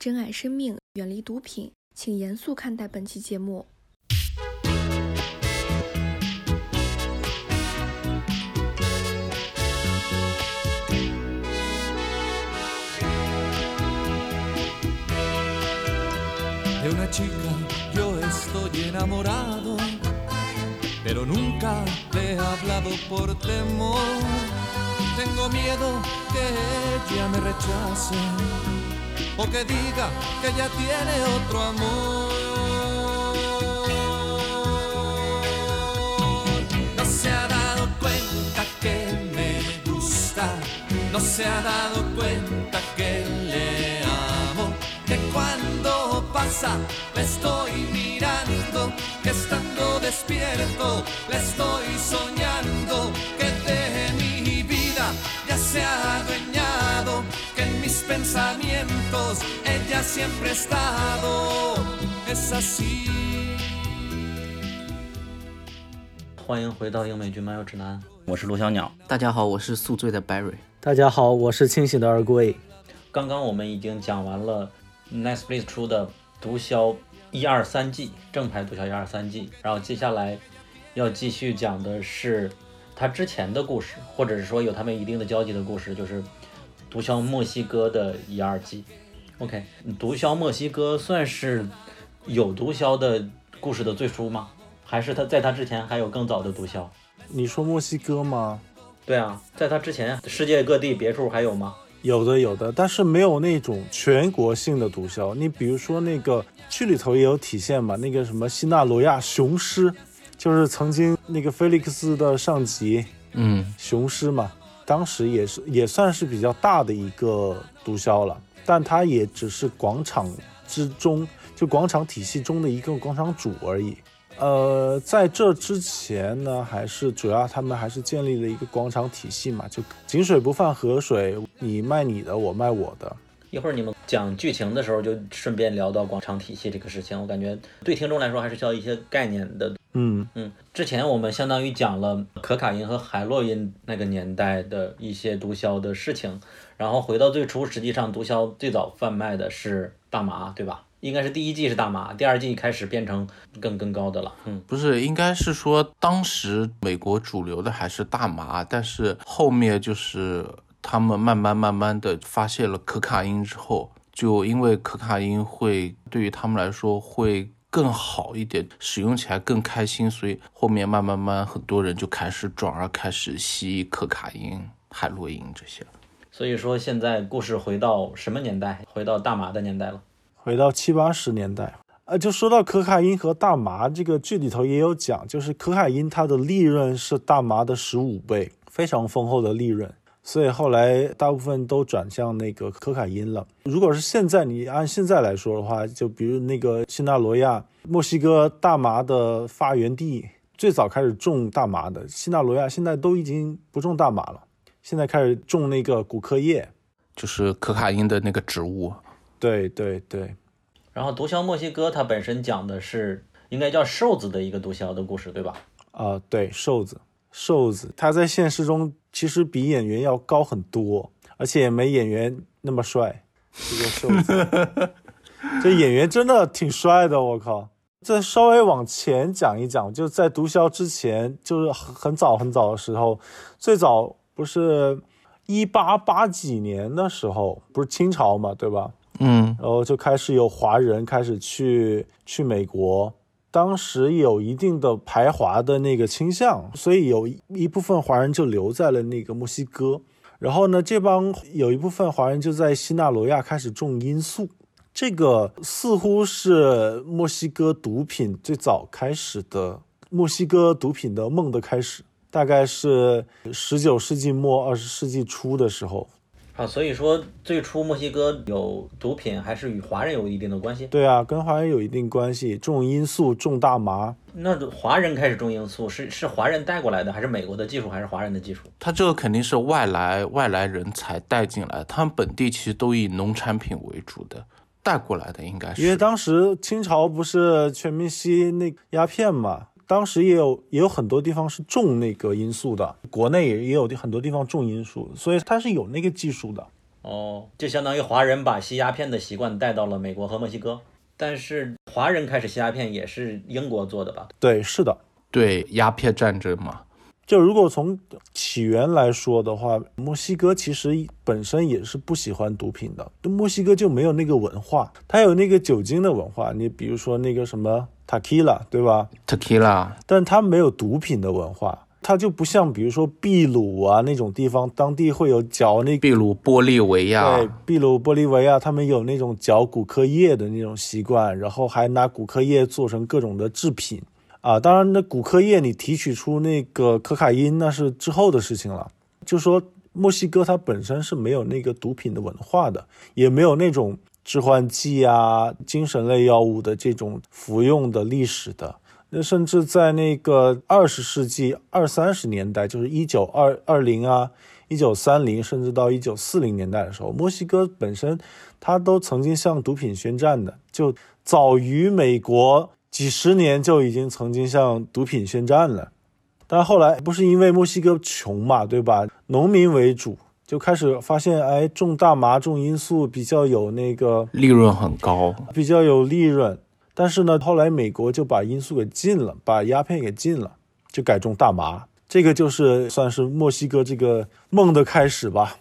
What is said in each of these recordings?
珍爱生命，远离毒品，请严肃看待本期节目。De una chica yo estoy enamorado, pero nunca le he hablado por temor. Tengo miedo que ella me rechace o que diga que ella tiene otro amor. No se ha dado cuenta que me gusta, no se ha dado cuenta que le amo, que cuando pasa le estoy mirando, que estando despierto le estoy soñando, que de mi vida ya se ha pensamientos ella siempre ha estado, es así. 欢迎回到英美剧漫游指南，我是罗小鸟。大家好，我是宿醉的 Barry。大家好，我是清醒的二贵。刚刚我们已经讲完了 Netflix 出的《毒枭》一二三季，正牌《毒枭》一二三季，然后接下来要继续讲的是他之前的故事，或者是说有他们一定的交集的故事，就是《毒枭墨西哥》的一二季。OK，《毒枭墨西哥》算是有毒枭的故事的最初吗？还是他在他之前还有更早的毒枭？你说墨西哥吗？对啊，在他之前，世界各地别处还有吗？有的，有的，但是没有那种全国性的毒枭。你比如说那个剧里头也有体现嘛，那个什么西纳罗亚雄狮，就是曾经那个菲利克斯的上级，嗯，雄狮嘛，当时也是也算是比较大的一个毒枭了，但他也只是广场之中，就广场体系中的一个广场主而已。呃，在这之前呢，还是主要他们还是建立了一个广场体系嘛，就井水不犯河水，你卖你的，我卖我的。一会儿你们讲剧情的时候，就顺便聊到广场体系这个事情。我感觉对听众来说还是需要一些概念的。嗯嗯，之前我们相当于讲了可卡因和海洛因那个年代的一些毒枭的事情，然后回到最初，实际上毒枭最早贩卖的是大麻，对吧？应该是第一季是大麻，第二季开始变成更更高的了。嗯，不是，应该是说当时美国主流的还是大麻，但是后面就是他们慢慢慢慢的发现了可卡因之后，就因为可卡因会对于他们来说会更好一点，使用起来更开心，所以后面慢慢慢很多人就开始转而开始吸可卡因、海洛因这些。所以说现在故事回到什么年代？回到大麻的年代了。回到七八十年代，呃，就说到可卡因和大麻，这个剧里头也有讲，就是可卡因它的利润是大麻的十五倍，非常丰厚的利润，所以后来大部分都转向那个可卡因了。如果是现在，你按现在来说的话，就比如那个新纳罗亚，墨西哥大麻的发源地，最早开始种大麻的新纳罗亚，现在都已经不种大麻了，现在开始种那个古柯叶，就是可卡因的那个植物。对对对，然后《毒枭墨西哥》它本身讲的是应该叫瘦子的一个毒枭的故事，对吧？啊、对，瘦子，瘦子，他在现实中其实比演员要高很多，而且也没演员那么帅。这个瘦子，这演员真的挺帅的，我靠！再稍微往前讲一讲，就在毒枭之前，就是很很早很早的时候，最早不是一八八几年的时候，不是清朝嘛，对吧？嗯，然后就开始有华人开始去去美国，当时有一定的排华的那个倾向，所以有一部分华人就留在了那个墨西哥。然后呢，这帮有一部分华人就在西纳罗亚开始种罂粟，这个似乎是墨西哥毒品最早开始的，墨西哥毒品的梦的开始，大概是十九世纪末二十世纪初的时候。啊，所以说最初墨西哥有毒品还是与华人有一定的关系。对啊，跟华人有一定关系，种罂粟、种大麻。那华人开始种罂粟是是华人带过来的，还是美国的技术，还是华人的技术？他这个肯定是外来外来人才带进来，他们本地其实都以农产品为主的，带过来的应该是。因为当时清朝不是全民吸那鸦片嘛，当时也有也有很多地方是种那个罂粟的，国内也也有很多地方种罂粟，所以它是有那个技术的。哦，就相当于华人把吸鸦片的习惯带到了美国和墨西哥。但是华人开始吸鸦片也是英国做的吧？对，是的。对，鸦片战争嘛。就如果从起源来说的话，墨西哥其实本身也是不喜欢毒品的。墨西哥就没有那个文化，它有那个酒精的文化。你比如说那个什么 tequila，对吧？tequila，但它没有毒品的文化。它就不像比如说秘鲁啊那种地方，当地会有嚼那秘鲁、玻利维亚，对，秘鲁、玻利维亚，他们有那种嚼骨科叶的那种习惯，然后还拿骨科叶做成各种的制品。啊，当然，那骨科液你提取出那个可卡因，那是之后的事情了。就说墨西哥它本身是没有那个毒品的文化的，也没有那种致幻剂啊、精神类药物的这种服用的历史的。那甚至在那个二十世纪二三十年代，就是一九二二零啊、一九三零，甚至到一九四零年代的时候，墨西哥本身它都曾经向毒品宣战的，就早于美国。几十年就已经曾经向毒品宣战了，但后来不是因为墨西哥穷嘛，对吧？农民为主，就开始发现，哎，种大麻、种罂粟比较有那个利润很高，比较有利润。但是呢，后来美国就把罂粟给禁了，把鸦片给禁了，就改种大麻。这个就是算是墨西哥这个梦的开始吧。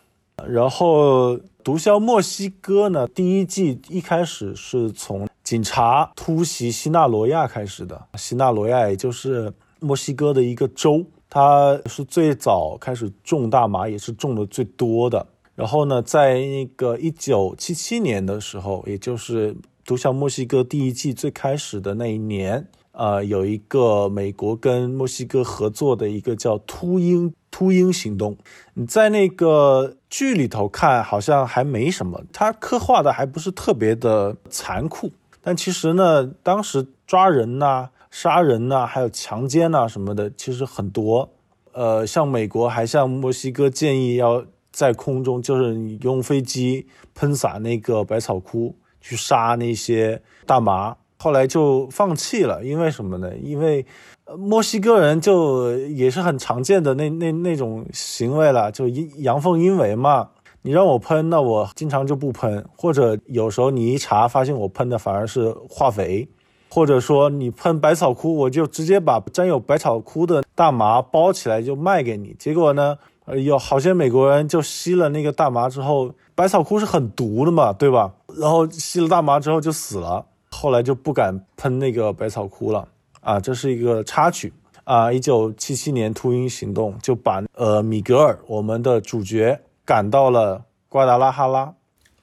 然后毒枭墨西哥呢，第一季一开始是从。警察突袭西纳罗亚开始的，西纳罗亚也就是墨西哥的一个州，它是最早开始种大麻，也是种的最多的。然后呢，在那个一九七七年的时候，也就是《毒枭墨西哥》第一季最开始的那一年，呃，有一个美国跟墨西哥合作的一个叫“秃鹰秃鹰行动”。你在那个剧里头看，好像还没什么，它刻画的还不是特别的残酷。但其实呢，当时抓人呐、杀人呐，还有强奸呐什么的，其实很多。呃，像美国还向墨西哥建议要在空中，就是用飞机喷洒那个百草枯去杀那些大麻，后来就放弃了。因为什么呢？因为墨西哥人就也是很常见的那那那种行为了，就阳奉阴违嘛。你让我喷，那我经常就不喷；或者有时候你一查发现我喷的反而是化肥，或者说你喷百草枯，我就直接把沾有百草枯的大麻包起来就卖给你。结果呢，有好些美国人就吸了那个大麻之后，百草枯是很毒的嘛，对吧？然后吸了大麻之后就死了，后来就不敢喷那个百草枯了啊，这是一个插曲啊。一九七七年秃鹰行动就把呃米格尔我们的主角。赶到了瓜达拉哈拉。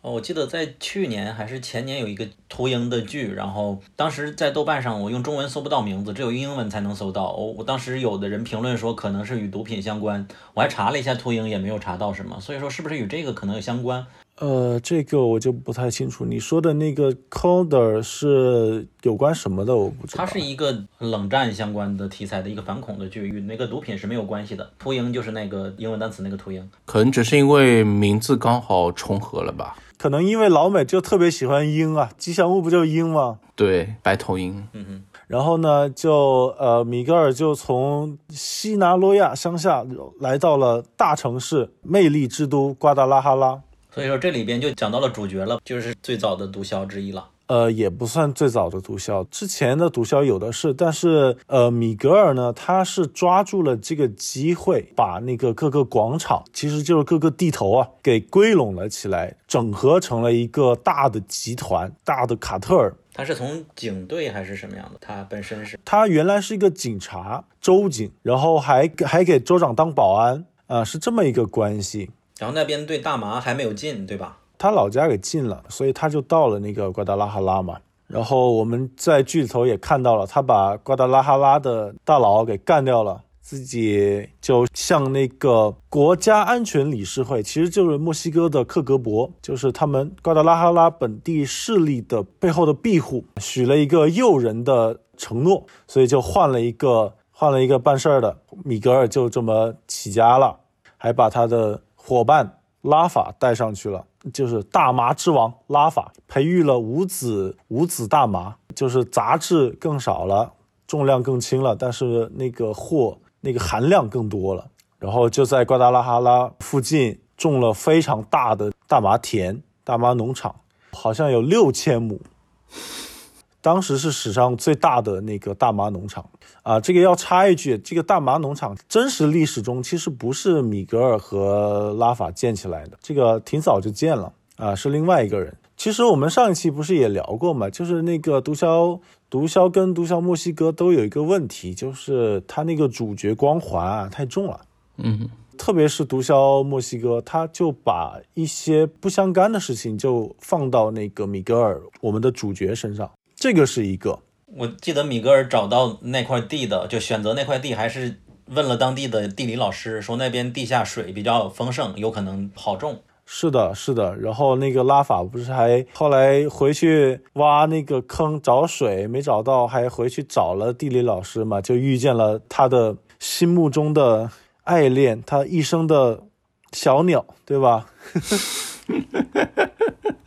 哦，我记得在去年还是前年有一个秃鹰的剧，然后当时在豆瓣上我用中文搜不到名字，只有英文才能搜到。我我当时有的人评论说可能是与毒品相关，我还查了一下秃鹰也没有查到什么，所以说是不是与这个可能有相关？呃，这个我就不太清楚。你说的那个 coder 是有关什么的？我不知道。它是一个冷战相关的题材的一个反恐的剧，与那个毒品是没有关系的。秃鹰就是那个英文单词那个秃鹰，可能只是因为名字刚好重合了吧？可能因为老美就特别喜欢鹰啊，吉祥物不就鹰吗？对，白头鹰。嗯哼。然后呢，就呃，米格尔就从西拿罗亚乡下来到了大城市魅力之都瓜达拉哈拉。所以说这里边就讲到了主角了，就是最早的毒枭之一了。呃，也不算最早的毒枭，之前的毒枭有的是，但是呃，米格尔呢，他是抓住了这个机会，把那个各个广场，其实就是各个地头啊，给归拢了起来，整合成了一个大的集团，大的卡特尔。他是从警队还是什么样的？他本身是？他原来是一个警察，州警，然后还还给州长当保安啊，是这么一个关系。然后那边对大麻还没有禁，对吧？他老家给禁了，所以他就到了那个瓜达拉哈拉嘛。然后我们在剧里头也看到了，他把瓜达拉哈拉的大佬给干掉了，自己就向那个国家安全理事会，其实就是墨西哥的克格勃，就是他们瓜达拉哈拉本地势力的背后的庇护，许了一个诱人的承诺，所以就换了一个换了一个办事儿的米格尔，就这么起家了，还把他的。伙伴拉法带上去了，就是大麻之王拉法，培育了五子五子大麻，就是杂质更少了，重量更轻了，但是那个货那个含量更多了。然后就在瓜达拉哈拉附近种了非常大的大麻田、大麻农场，好像有六千亩。当时是史上最大的那个大麻农场啊！这个要插一句，这个大麻农场真实历史中其实不是米格尔和拉法建起来的，这个挺早就建了啊，是另外一个人。其实我们上一期不是也聊过嘛，就是那个毒枭，毒枭跟毒枭墨西哥都有一个问题，就是他那个主角光环啊太重了，嗯，特别是毒枭墨西哥，他就把一些不相干的事情就放到那个米格尔我们的主角身上。这个是一个，我记得米格尔找到那块地的，就选择那块地，还是问了当地的地理老师，说那边地下水比较丰盛，有可能好种。是的，是的。然后那个拉法不是还后来回去挖那个坑找水没找到，还回去找了地理老师嘛，就遇见了他的心目中的爱恋，他一生的小鸟，对吧？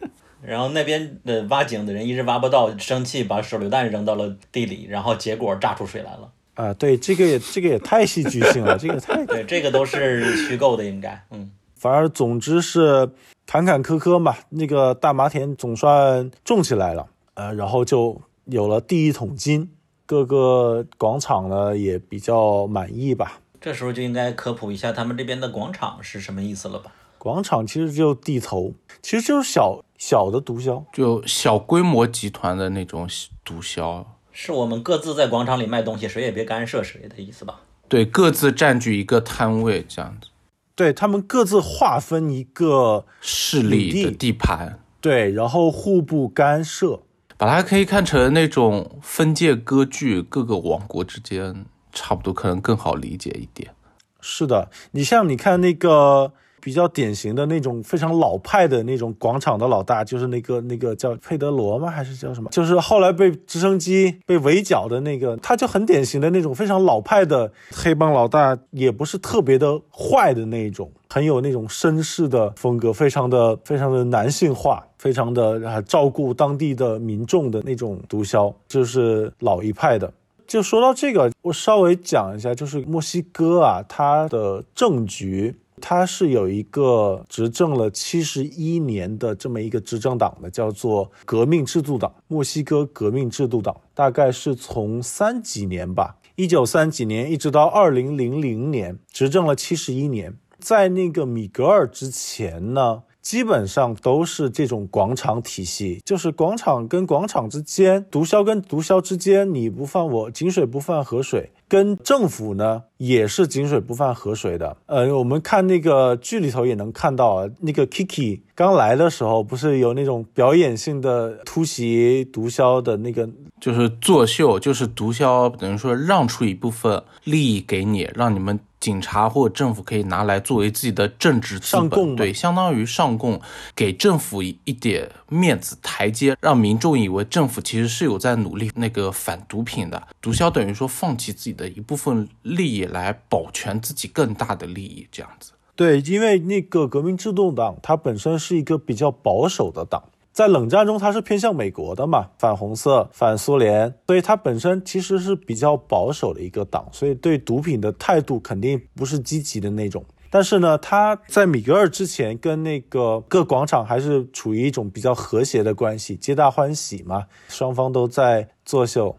然后那边的挖井的人一直挖不到，生气把手榴弹扔到了地里，然后结果炸出水来了。啊，对，这个也这个也太戏剧性了，这个太对，这个都是虚构的，应该，嗯。反而总之是坎坎坷坷嘛，那个大麻田总算种起来了，呃，然后就有了第一桶金，各个广场呢也比较满意吧。这时候就应该科普一下他们这边的广场是什么意思了吧？广场其实就地头，其实就是小小的毒枭，就小规模集团的那种毒枭，是我们各自在广场里卖东西，谁也别干涉谁的意思吧？对，各自占据一个摊位这样子。对他们各自划分一个势力的地盘，对，然后互不干涉，把它可以看成那种分界割据，各个王国之间差不多，可能更好理解一点。是的，你像你看那个。比较典型的那种非常老派的那种广场的老大，就是那个那个叫佩德罗吗？还是叫什么？就是后来被直升机被围剿的那个，他就很典型的那种非常老派的黑帮老大，也不是特别的坏的那种，很有那种绅士的风格，非常的非常的男性化，非常的啊照顾当地的民众的那种毒枭，就是老一派的。就说到这个，我稍微讲一下，就是墨西哥啊，它的政局。它是有一个执政了七十一年的这么一个执政党的，叫做革命制度党，墨西哥革命制度党，大概是从三几年吧，一九三几年一直到二零零零年，执政了七十一年。在那个米格尔之前呢？基本上都是这种广场体系，就是广场跟广场之间，毒枭跟毒枭之间，你不犯我，井水不犯河水。跟政府呢也是井水不犯河水的。呃，我们看那个剧里头也能看到，啊，那个 Kiki 刚来的时候，不是有那种表演性的突袭毒枭的那个，就是作秀，就是毒枭等于说让出一部分利益给你，让你们。警察或政府可以拿来作为自己的政治资本，对，相当于上供，给政府一点面子台阶，让民众以为政府其实是有在努力那个反毒品的。毒枭等于说放弃自己的一部分利益来保全自己更大的利益，这样子。对，因为那个革命制度党它本身是一个比较保守的党。在冷战中，它是偏向美国的嘛，反红色、反苏联，所以它本身其实是比较保守的一个党，所以对毒品的态度肯定不是积极的那种。但是呢，他在米格尔之前跟那个各广场还是处于一种比较和谐的关系，皆大欢喜嘛，双方都在作秀。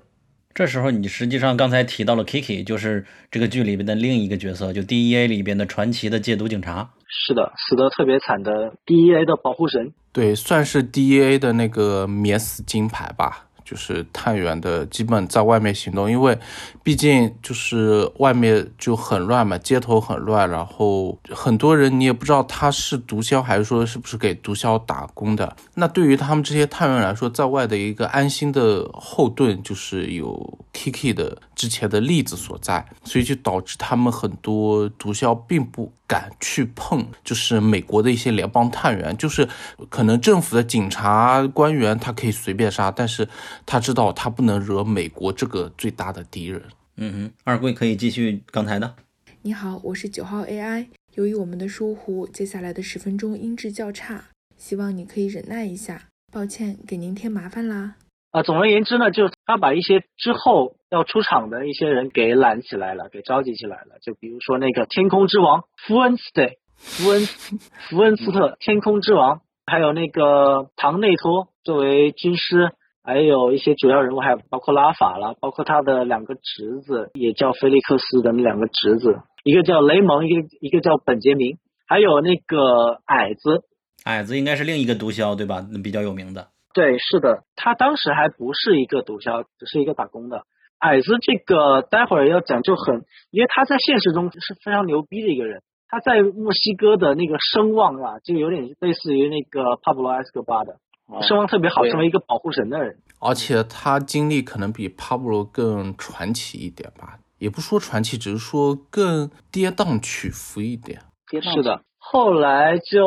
这时候，你实际上刚才提到了 Kiki，就是这个剧里边的另一个角色，就 DEA 里边的传奇的戒毒警察。是的，死得特别惨的 DEA 的保护神。对，算是 DEA 的那个免死金牌吧。就是探员的基本在外面行动，因为毕竟就是外面就很乱嘛，街头很乱，然后很多人你也不知道他是毒枭还是说是不是给毒枭打工的。那对于他们这些探员来说，在外的一个安心的后盾就是有 Kiki 的之前的例子所在，所以就导致他们很多毒枭并不。敢去碰，就是美国的一些联邦探员，就是可能政府的警察官员，他可以随便杀，但是他知道他不能惹美国这个最大的敌人。嗯哼，二贵可以继续刚才的。你好，我是九号 AI。由于我们的疏忽，接下来的十分钟音质较差，希望你可以忍耐一下。抱歉，给您添麻烦啦。啊，总而言之呢，就他把一些之后要出场的一些人给揽起来了，给召集起来了。就比如说那个天空之王 e n s t e 福恩福恩斯特天空之王，还有那个唐内托作为军师，还有一些主要人物，还有包括拉法了，包括他的两个侄子，也叫菲利克斯的那两个侄子，一个叫雷蒙，一个一个叫本杰明，还有那个矮子，矮子应该是另一个毒枭对吧？那比较有名的。对，是的，他当时还不是一个毒枭，只是一个打工的。矮子这个待会儿要讲就很，因为他在现实中是非常牛逼的一个人，他在墨西哥的那个声望啊，就有点类似于那个帕布罗埃斯科巴的，声望特别好，对成为一个保护神的人。而且他经历可能比帕布罗更传奇一点吧，也不说传奇，只是说更跌宕起伏一点。是的，后来就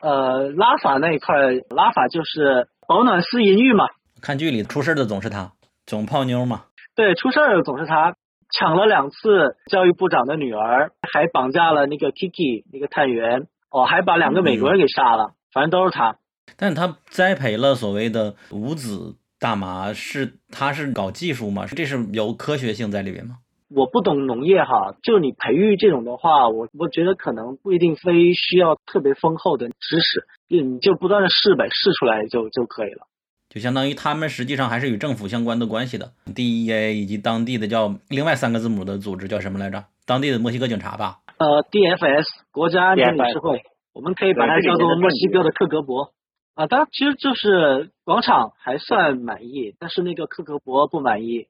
呃拉法那一块，拉法就是保暖思淫欲嘛，看剧里出事的总是他，总泡妞嘛。对，出事儿的总是他，抢了两次教育部长的女儿，还绑架了那个 Kiki 那个探员，哦，还把两个美国人给杀了，反正都是他。但他栽培了所谓的无子大麻，是他是搞技术吗？这是有科学性在里面吗？我不懂农业哈，就你培育这种的话，我我觉得可能不一定非需要特别丰厚的知识，就你就不断的试呗，试出来就就可以了。就相当于他们实际上还是与政府相关的关系的，DEA 以及当地的叫另外三个字母的组织叫什么来着？当地的墨西哥警察吧。呃，DFS 国家安全理事会，我们可以把它叫做墨西哥的克格勃啊。当然，其实就是广场还算满意，但是那个克格勃不满意，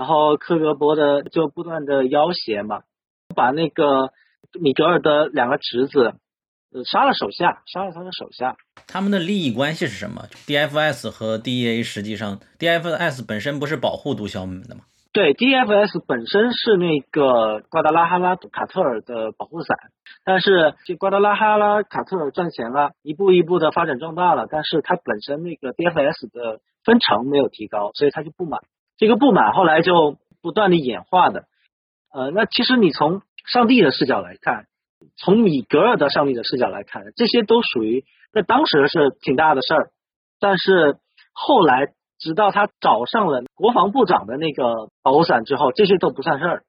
然后克格勃的就不断的要挟嘛，把那个米格尔的两个侄子呃杀了手下，杀了他的手下。他们的利益关系是什么？DFS 和 DEA 实际上，DFS 本身不是保护毒枭们的吗？对，DFS 本身是那个瓜达拉哈拉卡特尔的保护伞，但是这瓜达拉哈拉卡特尔赚钱了，一步一步的发展壮大了，但是它本身那个 DFS 的分成没有提高，所以他就不满。这个不满后来就不断的演化的。呃，那其实你从上帝的视角来看，从米格尔的上帝的视角来看，这些都属于在当时是挺大的事儿，但是后来直到他找上了国防部长的那个保护伞之后，这些都不算事儿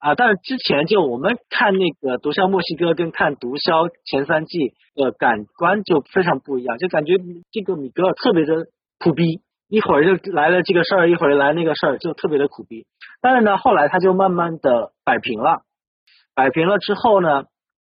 啊。但是之前就我们看那个《毒枭墨西哥》跟看《毒枭》前三季的感官就非常不一样，就感觉这个米格尔特别的苦逼，一会儿就来了这个事儿，一会儿来那个事儿，就特别的苦逼。但是呢，后来他就慢慢的摆平了，摆平了之后呢，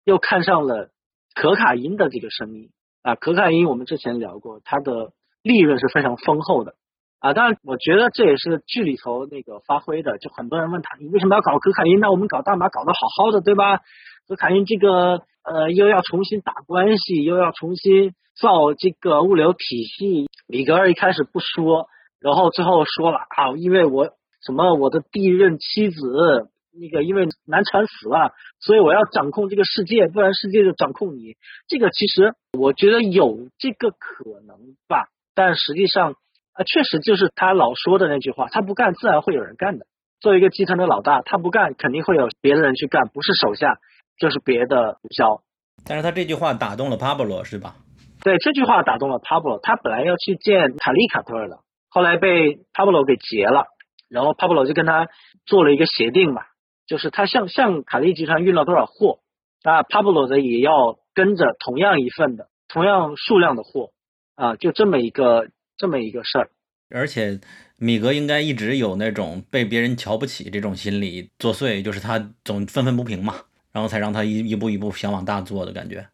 又看上了可卡因的这个生意啊。可卡因我们之前聊过，它的利润是非常丰厚的啊。当然，我觉得这也是剧里头那个发挥的。就很多人问他，你为什么要搞可卡因？那我们搞大麻搞得好好的，对吧？可卡因这个呃，又要重新打关系，又要重新造这个物流体系。米格尔一开始不说，然后最后说了啊，因为我什么我的第一任妻子那个因为难产死了，所以我要掌控这个世界，不然世界就掌控你。这个其实我觉得有这个可能吧，但实际上啊，确实就是他老说的那句话，他不干自然会有人干的。作为一个集团的老大，他不干肯定会有别的人去干，不是手下就是别的毒枭。但是他这句话打动了帕布罗，是吧？对这句话打动了帕布罗，他本来要去见卡利卡特尔的，后来被帕布罗给劫了，然后帕布罗就跟他做了一个协定嘛，就是他向向卡利集团运了多少货，那帕布罗的也要跟着同样一份的、同样数量的货啊，就这么一个这么一个事儿。而且米格应该一直有那种被别人瞧不起这种心理作祟，就是他总愤愤不平嘛，然后才让他一一步一步想往大做的感觉。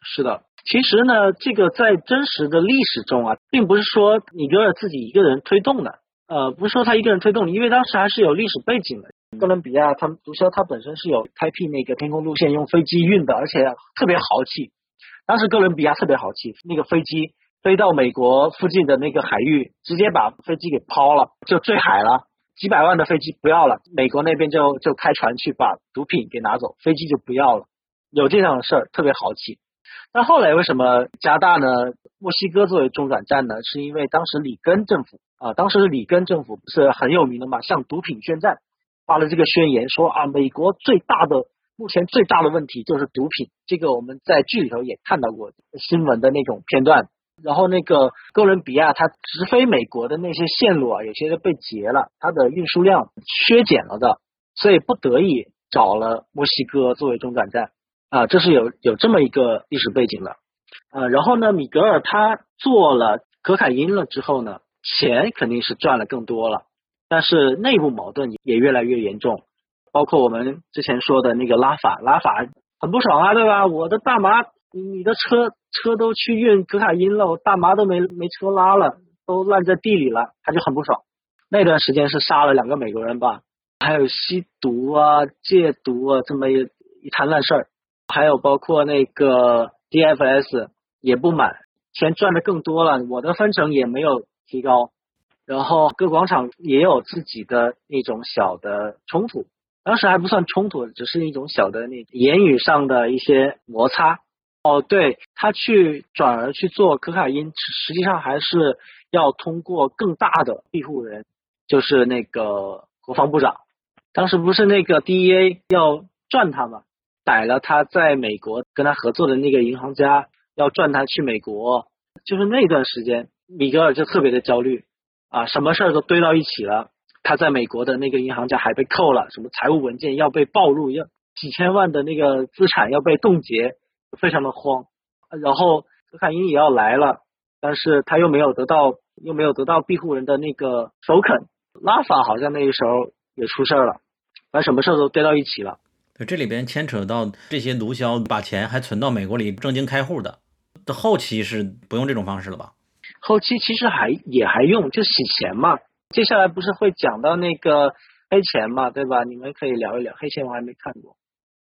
是的，其实呢，这个在真实的历史中啊，并不是说米格尔自己一个人推动的，呃，不是说他一个人推动的，因为当时还是有历史背景的。哥伦比亚他们毒枭他本身是有开辟那个天空路线，用飞机运的，而且特别豪气。当时哥伦比亚特别豪气，那个飞机飞到美国附近的那个海域，直接把飞机给抛了，就坠海了。几百万的飞机不要了，美国那边就就开船去把毒品给拿走，飞机就不要了。有这样的事儿，特别豪气。那后来为什么加大呢？墨西哥作为中转站呢？是因为当时里根政府啊，当时里根政府不是很有名的嘛，向毒品宣战，发了这个宣言说啊，美国最大的目前最大的问题就是毒品。这个我们在剧里头也看到过新闻的那种片段。然后那个哥伦比亚它直飞美国的那些线路啊，有些都被截了，它的运输量削减了的，所以不得已找了墨西哥作为中转站。啊，这是有有这么一个历史背景的。呃，然后呢，米格尔他做了可卡因了之后呢，钱肯定是赚了更多了，但是内部矛盾也越来越严重，包括我们之前说的那个拉法，拉法很不爽啊，对吧？我的大麻，你你的车车都去运可卡因了，我大麻都没没车拉了，都烂在地里了，他就很不爽。那段时间是杀了两个美国人吧，还有吸毒啊、戒毒啊这么一一摊烂事儿，还有包括那个 DFS。也不满，钱赚的更多了，我的分成也没有提高，然后各广场也有自己的那种小的冲突，当时还不算冲突，只是一种小的那言语上的一些摩擦。哦，对他去转而去做可卡因，实际上还是要通过更大的庇护人，就是那个国防部长，当时不是那个 DEA 要赚他吗？逮了他在美国跟他合作的那个银行家。要赚他去美国，就是那段时间，米格尔就特别的焦虑啊，什么事儿都堆到一起了。他在美国的那个银行家还被扣了，什么财务文件要被暴露，要几千万的那个资产要被冻结，非常的慌。然后可卡因也要来了，但是他又没有得到，又没有得到庇护人的那个首肯。拉法好像那个时候也出事儿了，反正什么事儿都堆到一起了。这里边牵扯到这些毒枭把钱还存到美国里正经开户的。的后期是不用这种方式了吧？后期其实还也还用，就洗钱嘛。接下来不是会讲到那个黑钱嘛，对吧？你们可以聊一聊黑钱，我还没看过。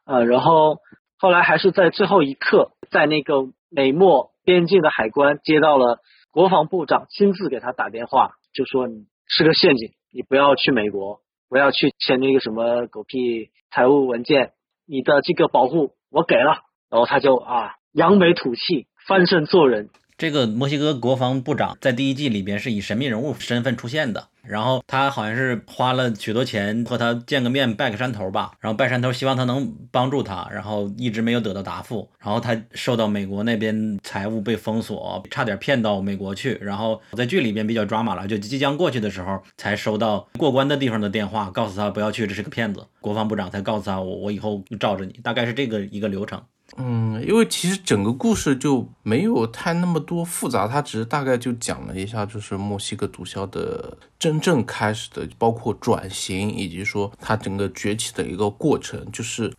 呃，然后后来还是在最后一刻，在那个美墨边境的海关接到了国防部长亲自给他打电话，就说你是个陷阱，你不要去美国，不要去签那个什么狗屁财务文件，你的这个保护我给了，然后他就啊扬眉吐气。翻身做人。这个墨西哥国防部长在第一季里边是以神秘人物身份出现的，然后他好像是花了许多钱和他见个面拜个山头吧，然后拜山头希望他能帮助他，然后一直没有得到答复，然后他受到美国那边财务被封锁，差点骗到美国去，然后在剧里边比较抓马了，就即将过去的时候才收到过关的地方的电话，告诉他不要去，这是个骗子。国防部长才告诉他我我以后罩着你，大概是这个一个流程。嗯，因为其实整个故事就没有太那么多复杂，它只是大概就讲了一下，就是墨西哥毒枭的真正开始的，包括转型以及说它整个崛起的一个过程，就是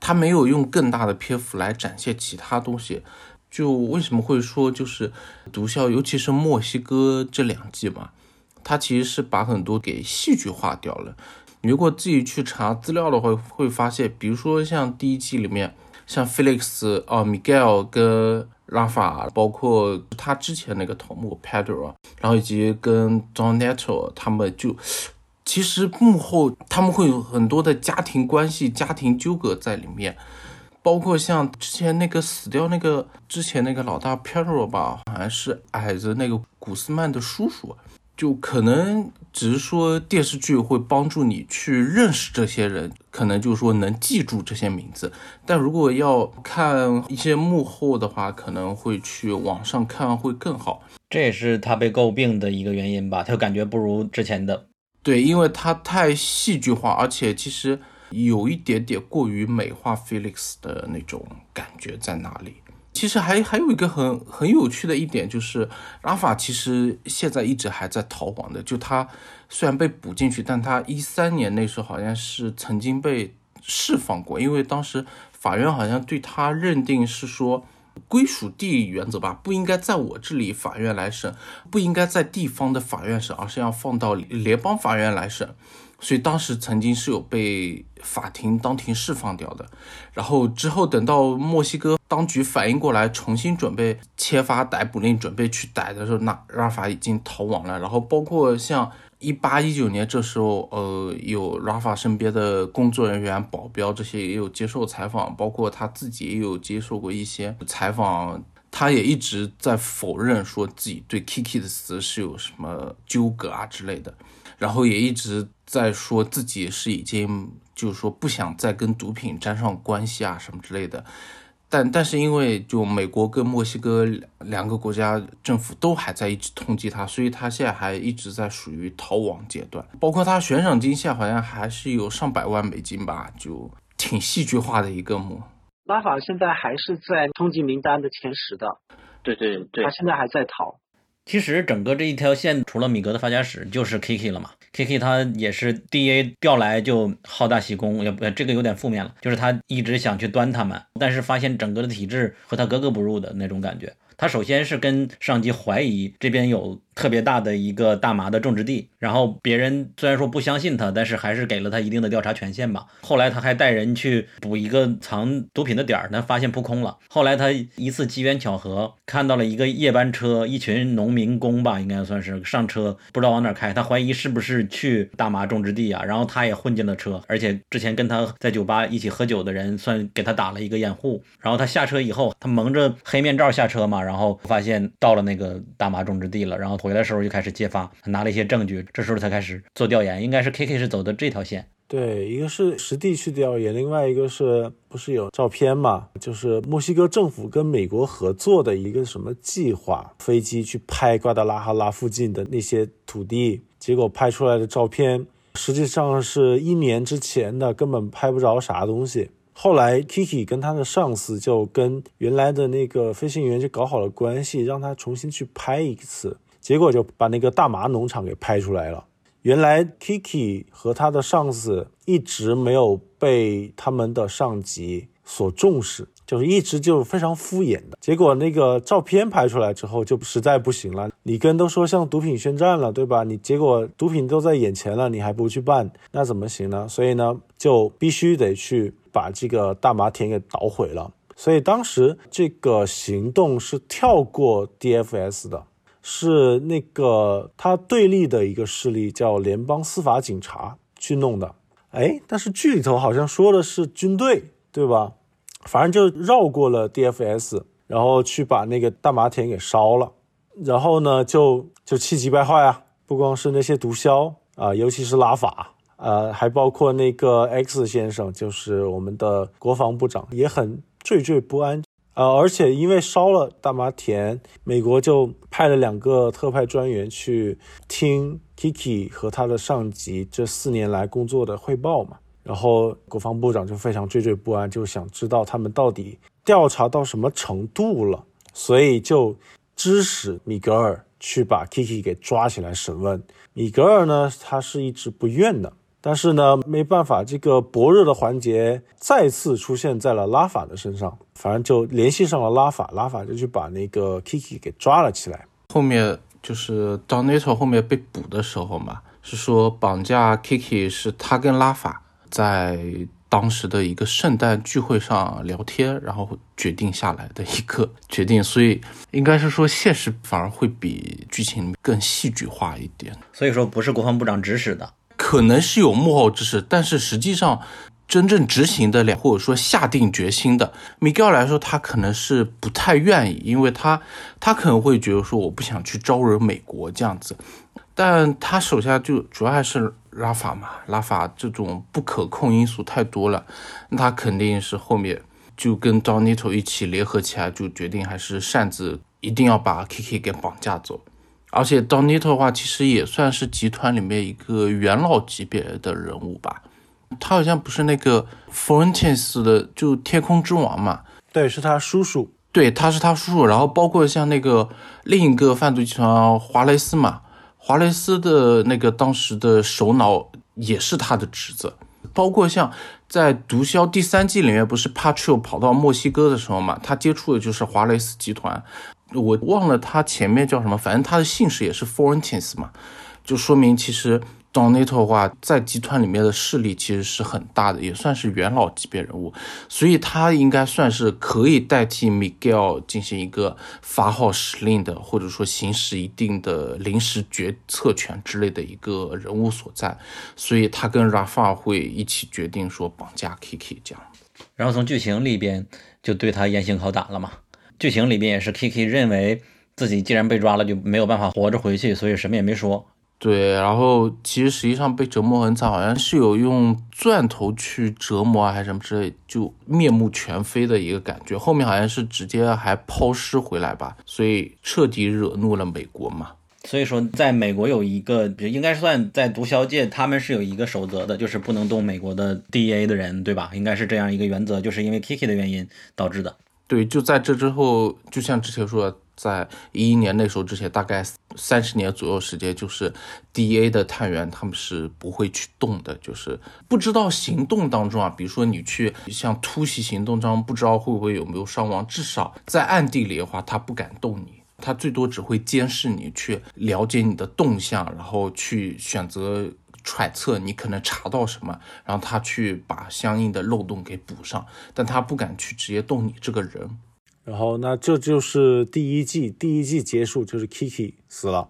它没有用更大的篇幅来展现其他东西。就为什么会说就是毒枭，尤其是墨西哥这两季嘛，它其实是把很多给戏剧化掉了。你如果自己去查资料的话，会发现，比如说像第一季里面。像 Felix、哦 Miguel 跟拉法，包括他之前那个头目 Pedro，然后以及跟 Donato 他们，就其实幕后他们会有很多的家庭关系、家庭纠葛在里面，包括像之前那个死掉那个之前那个老大 Pedro 吧，好像是矮子那个古斯曼的叔叔。就可能只是说电视剧会帮助你去认识这些人，可能就是说能记住这些名字。但如果要看一些幕后的话，可能会去网上看会更好。这也是他被诟病的一个原因吧？他感觉不如之前的。对，因为他太戏剧化，而且其实有一点点过于美化 Felix 的那种感觉在哪里。其实还还有一个很很有趣的一点，就是拉法其实现在一直还在逃亡的。就他虽然被捕进去，但他一三年那时候好像是曾经被释放过，因为当时法院好像对他认定是说归属地原则吧，不应该在我这里法院来审，不应该在地方的法院审，而是要放到联邦法院来审。所以当时曾经是有被法庭当庭释放掉的，然后之后等到墨西哥当局反应过来，重新准备签发逮捕令，准备去逮的时候，那拉法已经逃亡了。然后包括像一八一九年这时候，呃，有拉法身边的工作人员、保镖这些也有接受采访，包括他自己也有接受过一些采访，他也一直在否认说自己对 Kiki 的死是有什么纠葛啊之类的。然后也一直在说自己是已经就是说不想再跟毒品沾上关系啊什么之类的，但但是因为就美国跟墨西哥两个国家政府都还在一直通缉他，所以他现在还一直在属于逃亡阶段。包括他悬赏金现在好像还是有上百万美金吧，就挺戏剧化的一个幕。拉法现在还是在通缉名单的前十的，对对对他，现在还在逃。其实整个这一条线，除了米格的发家史，就是 Kiki 了嘛。K K 他也是 DA 调来就好大喜功，也不这个有点负面了，就是他一直想去端他们，但是发现整个的体制和他格格不入的那种感觉。他首先是跟上级怀疑这边有特别大的一个大麻的种植地，然后别人虽然说不相信他，但是还是给了他一定的调查权限吧。后来他还带人去补一个藏毒品的点儿，但发现扑空了。后来他一次机缘巧合看到了一个夜班车，一群农民工吧，应该算是上车，不知道往哪开。他怀疑是不是去大麻种植地啊，然后他也混进了车，而且之前跟他在酒吧一起喝酒的人算给他打了一个掩护。然后他下车以后，他蒙着黑面罩下车嘛，然后发现到了那个大麻种植地了，然后回来的时候就开始揭发，拿了一些证据，这时候才开始做调研。应该是 KK 是走的这条线。对，一个是实地去调研，另外一个是不是有照片嘛？就是墨西哥政府跟美国合作的一个什么计划，飞机去拍瓜达拉哈拉附近的那些土地，结果拍出来的照片实际上是一年之前的，根本拍不着啥东西。后来 Kiki 跟他的上司就跟原来的那个飞行员就搞好了关系，让他重新去拍一次，结果就把那个大麻农场给拍出来了。原来 Kiki 和他的上司一直没有被他们的上级所重视，就是一直就非常敷衍的。结果那个照片拍出来之后，就实在不行了。里根都说向毒品宣战了，对吧？你结果毒品都在眼前了，你还不去办，那怎么行呢？所以呢，就必须得去把这个大麻田给捣毁了。所以当时这个行动是跳过 DFS 的。是那个他对立的一个势力叫联邦司法警察去弄的，哎，但是剧里头好像说的是军队，对吧？反正就绕过了 DFS，然后去把那个大麻田给烧了，然后呢，就就气急败坏啊！不光是那些毒枭啊，尤其是拉法，呃，还包括那个 X 先生，就是我们的国防部长，也很惴惴不安。呃，而且因为烧了大麻田，美国就派了两个特派专员去听 Kiki 和他的上级这四年来工作的汇报嘛。然后国防部长就非常惴惴不安，就想知道他们到底调查到什么程度了，所以就指使米格尔去把 Kiki 给抓起来审问。米格尔呢，他是一直不愿的。但是呢，没办法，这个薄弱的环节再次出现在了拉法的身上，反正就联系上了拉法，拉法就去把那个 Kiki 给抓了起来。后面就是到 NATO 后面被捕的时候嘛，是说绑架 Kiki 是他跟拉法在当时的一个圣诞聚会上聊天，然后决定下来的一个决定，所以应该是说现实反而会比剧情更戏剧化一点。所以说不是国防部长指使的。可能是有幕后指使，但是实际上真正执行的了，或者说下定决心的，米格尔来说，他可能是不太愿意，因为他他可能会觉得说我不想去招惹美国这样子，但他手下就主要还是拉法嘛，拉法这种不可控因素太多了，那他肯定是后面就跟 Donito 一起联合起来，就决定还是擅自一定要把 Kiki 给绑架走。而且 Donito 的话，其实也算是集团里面一个元老级别的人物吧。他好像不是那个 Fuentes 的，就天空之王嘛。对，是他叔叔。对，他是他叔叔。然后包括像那个另一个贩毒集团华雷斯嘛，华雷斯的那个当时的首脑也是他的侄子。包括像在《毒枭》第三季里面，不是 Patrol 跑到墨西哥的时候嘛，他接触的就是华雷斯集团。我忘了他前面叫什么，反正他的姓氏也是 Fuentes 嘛，就说明其实 Donato 的话在集团里面的势力其实是很大的，也算是元老级别人物，所以他应该算是可以代替 Miguel 进行一个发号施令的，或者说行使一定的临时决策权之类的一个人物所在，所以他跟 Rafa 会一起决定说绑架 Kiki 这样，然后从剧情里边就对他严刑拷打了嘛。剧情里边也是 Kiki 认为自己既然被抓了，就没有办法活着回去，所以什么也没说。对，然后其实实际上被折磨很惨，好像是有用钻头去折磨啊，还是什么之类，就面目全非的一个感觉。后面好像是直接还抛尸回来吧，所以彻底惹怒了美国嘛。所以说，在美国有一个，应该算在毒枭界，他们是有一个守则的，就是不能动美国的 DEA 的人，对吧？应该是这样一个原则，就是因为 Kiki 的原因导致的。对，就在这之后，就像之前说，在一一年那时候之前，大概三十年左右时间，就是 D A 的探员他们是不会去动的，就是不知道行动当中啊，比如说你去像突袭行动中，不知道会不会有没有伤亡，至少在暗地里的话，他不敢动你。他最多只会监视你，去了解你的动向，然后去选择揣测你可能查到什么，然后他去把相应的漏洞给补上，但他不敢去直接动你这个人。然后，那这就是第一季，第一季结束就是 Kiki 死了。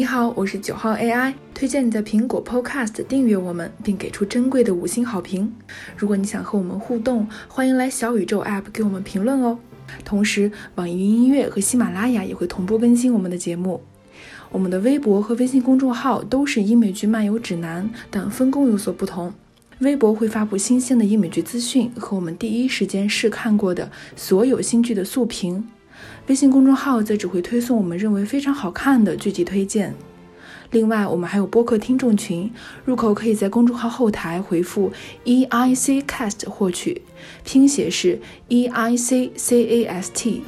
你好，我是九号 AI，推荐你在苹果 Podcast 订阅我们，并给出珍贵的五星好评。如果你想和我们互动，欢迎来小宇宙 App 给我们评论哦。同时，网易云音乐和喜马拉雅也会同步更新我们的节目。我们的微博和微信公众号都是英美剧漫游指南，但分工有所不同。微博会发布新鲜的英美剧资讯和我们第一时间试看过的所有新剧的速评。微信公众号则只会推送我们认为非常好看的剧集推荐。另外，我们还有播客听众群，入口可以在公众号后台回复 E I C Cast 获取，拼写是 E I C C A S T。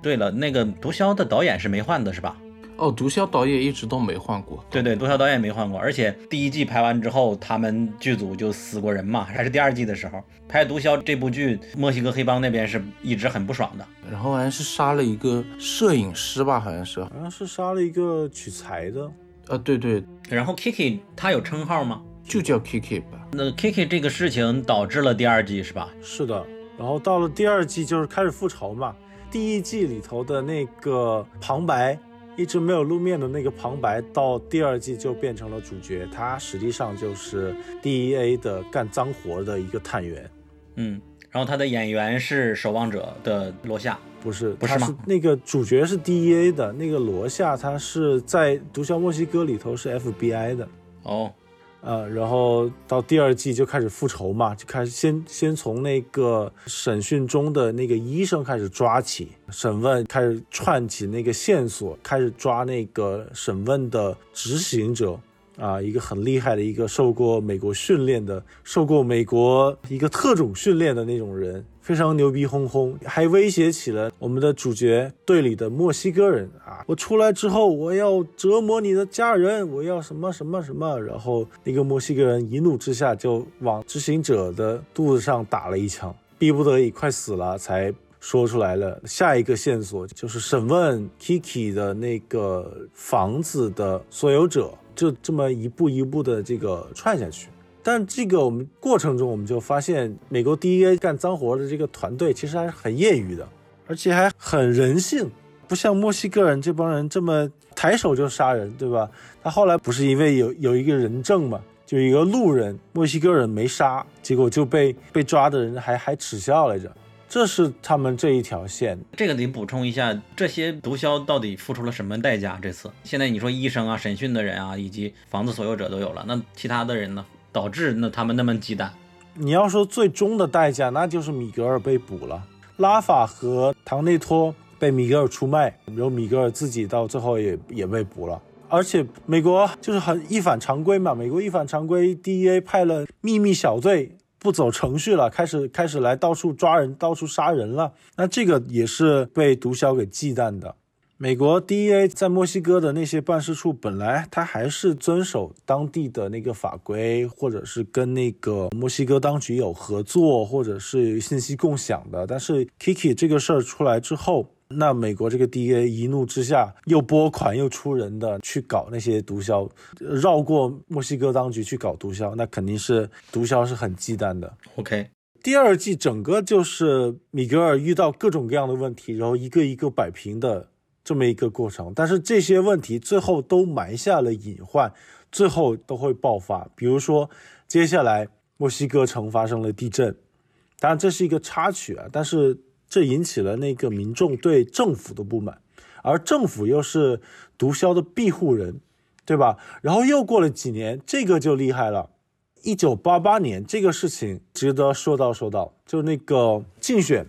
对了，那个毒枭的导演是没换的，是吧？哦，毒枭导演一直都没换过。对对，毒枭导演没换过，而且第一季拍完之后，他们剧组就死过人嘛，还是第二季的时候拍毒枭这部剧，墨西哥黑帮那边是一直很不爽的。然后好像是杀了一个摄影师吧，好像是，好像是杀了一个取材的。呃，对对，然后 Kiki 他有称号吗？就叫 Kiki 吧。那 Kiki 这个事情导致了第二季是吧？是的，然后到了第二季就是开始复仇嘛。第一季里头的那个旁白。一直没有露面的那个旁白，到第二季就变成了主角。他实际上就是 DEA 的干脏活的一个探员。嗯，然后他的演员是《守望者》的罗夏，不是，不是吗？那个主角是 DEA 的，那个罗夏他是在《毒枭墨西哥》里头是 FBI 的。哦。呃，然后到第二季就开始复仇嘛，就开始先先从那个审讯中的那个医生开始抓起，审问开始串起那个线索，开始抓那个审问的执行者。啊，一个很厉害的一个受过美国训练的、受过美国一个特种训练的那种人，非常牛逼哄哄，还威胁起了我们的主角队里的墨西哥人啊！我出来之后，我要折磨你的家人，我要什么什么什么。然后那个墨西哥人一怒之下就往执行者的肚子上打了一枪，逼不得已快死了才说出来了。下一个线索就是审问 Kiki 的那个房子的所有者。就这么一步一步的这个串下去，但这个我们过程中我们就发现，美国 DEA 干脏活的这个团队其实还是很业余的，而且还很人性，不像墨西哥人这帮人这么抬手就杀人，对吧？他后来不是因为有有一个人证嘛，就一个路人墨西哥人没杀，结果就被被抓的人还还耻笑来着。这是他们这一条线，这个得补充一下，这些毒枭到底付出了什么代价？这次现在你说医生啊、审讯的人啊，以及房子所有者都有了，那其他的人呢？导致那他们那么忌惮？你要说最终的代价，那就是米格尔被捕了，拉法和唐内托被米格尔出卖，然后米格尔自己到最后也也被捕了。而且美国就是很一反常规嘛，美国一反常规，DEA 派了秘密小队。不走程序了，开始开始来到处抓人，到处杀人了。那这个也是被毒枭给忌惮的。美国 DEA 在墨西哥的那些办事处，本来他还是遵守当地的那个法规，或者是跟那个墨西哥当局有合作，或者是信息共享的。但是 Kiki 这个事儿出来之后，那美国这个 DEA 一怒之下，又拨款又出人的去搞那些毒枭，绕过墨西哥当局去搞毒枭，那肯定是毒枭是很忌惮的。OK，第二季整个就是米格尔遇到各种各样的问题，然后一个一个摆平的这么一个过程。但是这些问题最后都埋下了隐患，最后都会爆发。比如说，接下来墨西哥城发生了地震，当然这是一个插曲啊，但是这引起了那个民众对政府的不满，而政府又是毒枭的庇护人，对吧？然后又过了几年，这个就厉害了。一九八八年这个事情值得说道说道，就那个竞选，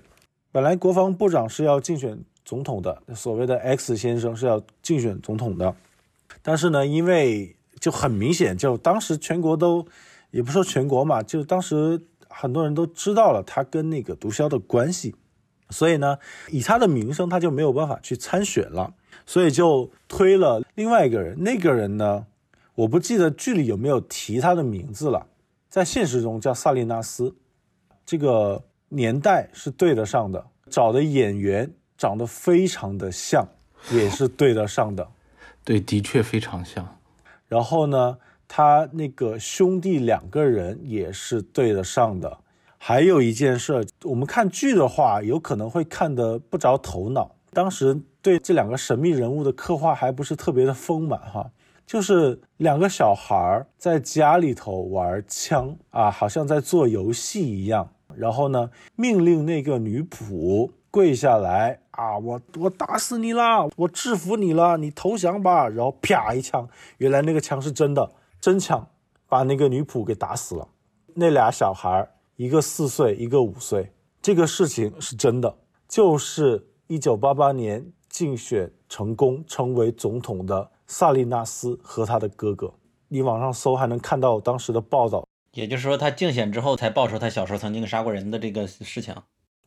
本来国防部长是要竞选总统的，所谓的 X 先生是要竞选总统的，但是呢，因为就很明显，就当时全国都，也不说全国嘛，就当时很多人都知道了他跟那个毒枭的关系，所以呢，以他的名声，他就没有办法去参选了，所以就推了另外一个人，那个人呢？我不记得剧里有没有提他的名字了，在现实中叫萨利纳斯，这个年代是对得上的，找的演员长得非常的像，也是对得上的。对，的确非常像。然后呢，他那个兄弟两个人也是对得上的。还有一件事，我们看剧的话，有可能会看得不着头脑。当时对这两个神秘人物的刻画还不是特别的丰满哈。就是两个小孩儿在家里头玩枪啊，好像在做游戏一样。然后呢，命令那个女仆跪下来啊，我我打死你啦，我制服你了，你投降吧。然后啪一枪，原来那个枪是真的，真枪，把那个女仆给打死了。那俩小孩，一个四岁，一个五岁，这个事情是真的，就是一九八八年竞选成功成为总统的。萨利纳斯和他的哥哥，你网上搜还能看到当时的报道。也就是说，他竞选之后才爆出他小时候曾经杀过人的这个事情。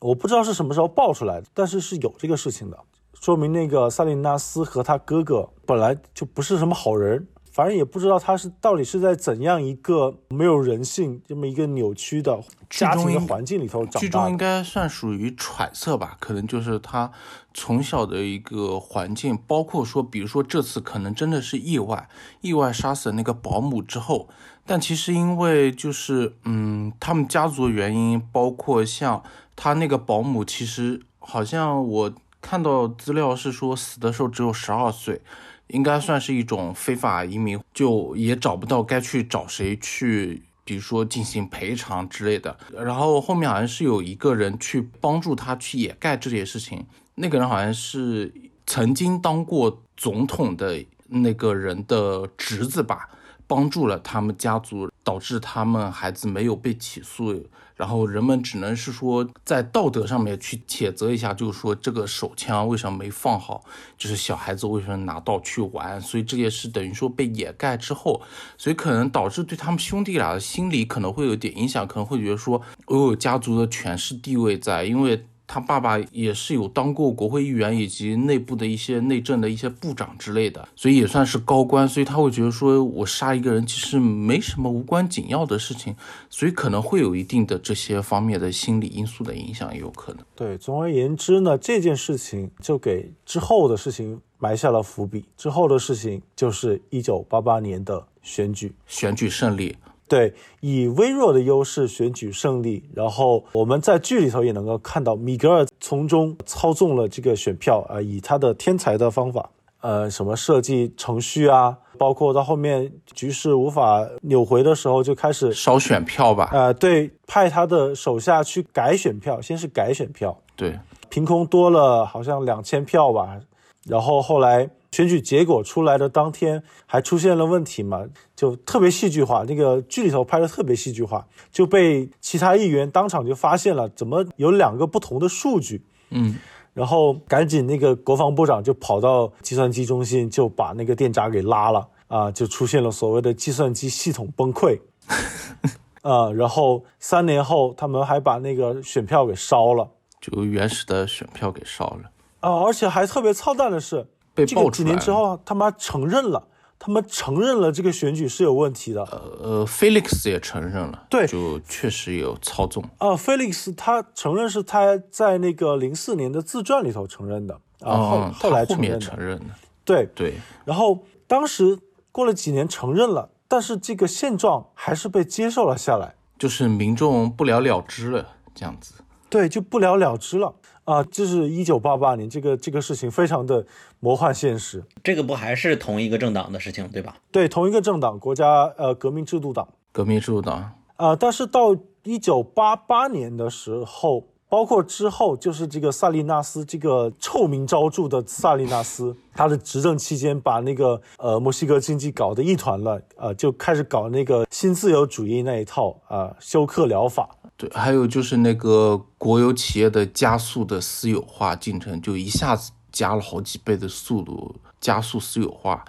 我不知道是什么时候爆出来的，但是是有这个事情的，说明那个萨利纳斯和他哥哥本来就不是什么好人。反正也不知道他是到底是在怎样一个没有人性、这么一个扭曲的家庭的环境里头长大。剧中应该算属于揣测吧，可能就是他从小的一个环境，包括说，比如说这次可能真的是意外，意外杀死那个保姆之后，但其实因为就是嗯，他们家族原因，包括像他那个保姆，其实好像我看到资料是说死的时候只有十二岁。应该算是一种非法移民，就也找不到该去找谁去，比如说进行赔偿之类的。然后后面好像是有一个人去帮助他去掩盖这些事情，那个人好像是曾经当过总统的那个人的侄子吧，帮助了他们家族，导致他们孩子没有被起诉。然后人们只能是说，在道德上面去谴责一下，就是说这个手枪为什么没放好，就是小孩子为什么拿到去玩，所以这件事等于说被掩盖之后，所以可能导致对他们兄弟俩的心理可能会有点影响，可能会觉得说哦家族的权势地位在，因为。他爸爸也是有当过国会议员以及内部的一些内政的一些部长之类的，所以也算是高官，所以他会觉得说我杀一个人其实没什么无关紧要的事情，所以可能会有一定的这些方面的心理因素的影响，也有可能。对，总而言之呢，这件事情就给之后的事情埋下了伏笔。之后的事情就是一九八八年的选举，选举胜利。对，以微弱的优势选举胜利，然后我们在剧里头也能够看到米格尔从中操纵了这个选票啊、呃，以他的天才的方法，呃，什么设计程序啊，包括到后面局势无法扭回的时候，就开始烧选票吧。呃，对，派他的手下去改选票，先是改选票，对，凭空多了好像两千票吧，然后后来。选举结果出来的当天还出现了问题嘛，就特别戏剧化。那个剧里头拍的特别戏剧化，就被其他议员当场就发现了，怎么有两个不同的数据？嗯，然后赶紧那个国防部长就跑到计算机中心，就把那个电闸给拉了啊，就出现了所谓的计算机系统崩溃。啊，然后三年后他们还把那个选票给烧了，就原始的选票给烧了。啊，而且还特别操蛋的是，被爆出来了。年之后，他妈承认了，他们承认了这个选举是有问题的。呃，Felix 也承认了，对就确实有操纵。啊，菲利克斯他承认是他在那个零四年的自传里头承认的啊，后嗯，后来后面承认的，承认了。对。对，然后当时过了几年承认了，但是这个现状还是被接受了下来，就是民众不了了之了，这样子。对，就不了了之了啊。这是一九八八年，这个这个事情非常的魔幻现实。这个不还是同一个政党的事情，对吧？对，同一个政党，国家呃革命制度党革命制度党，啊、但是到一九八八年的时候，包括之后，就是这个萨利纳斯这个臭名昭著的萨利纳斯，他的执政期间把那个呃墨西哥经济搞得一团乱，呃，就开始搞那个新自由主义那一套啊、休克疗法。对，还有就是那个国有企业的加速的私有化进程，就一下子加了好几倍的速度，加速私有化，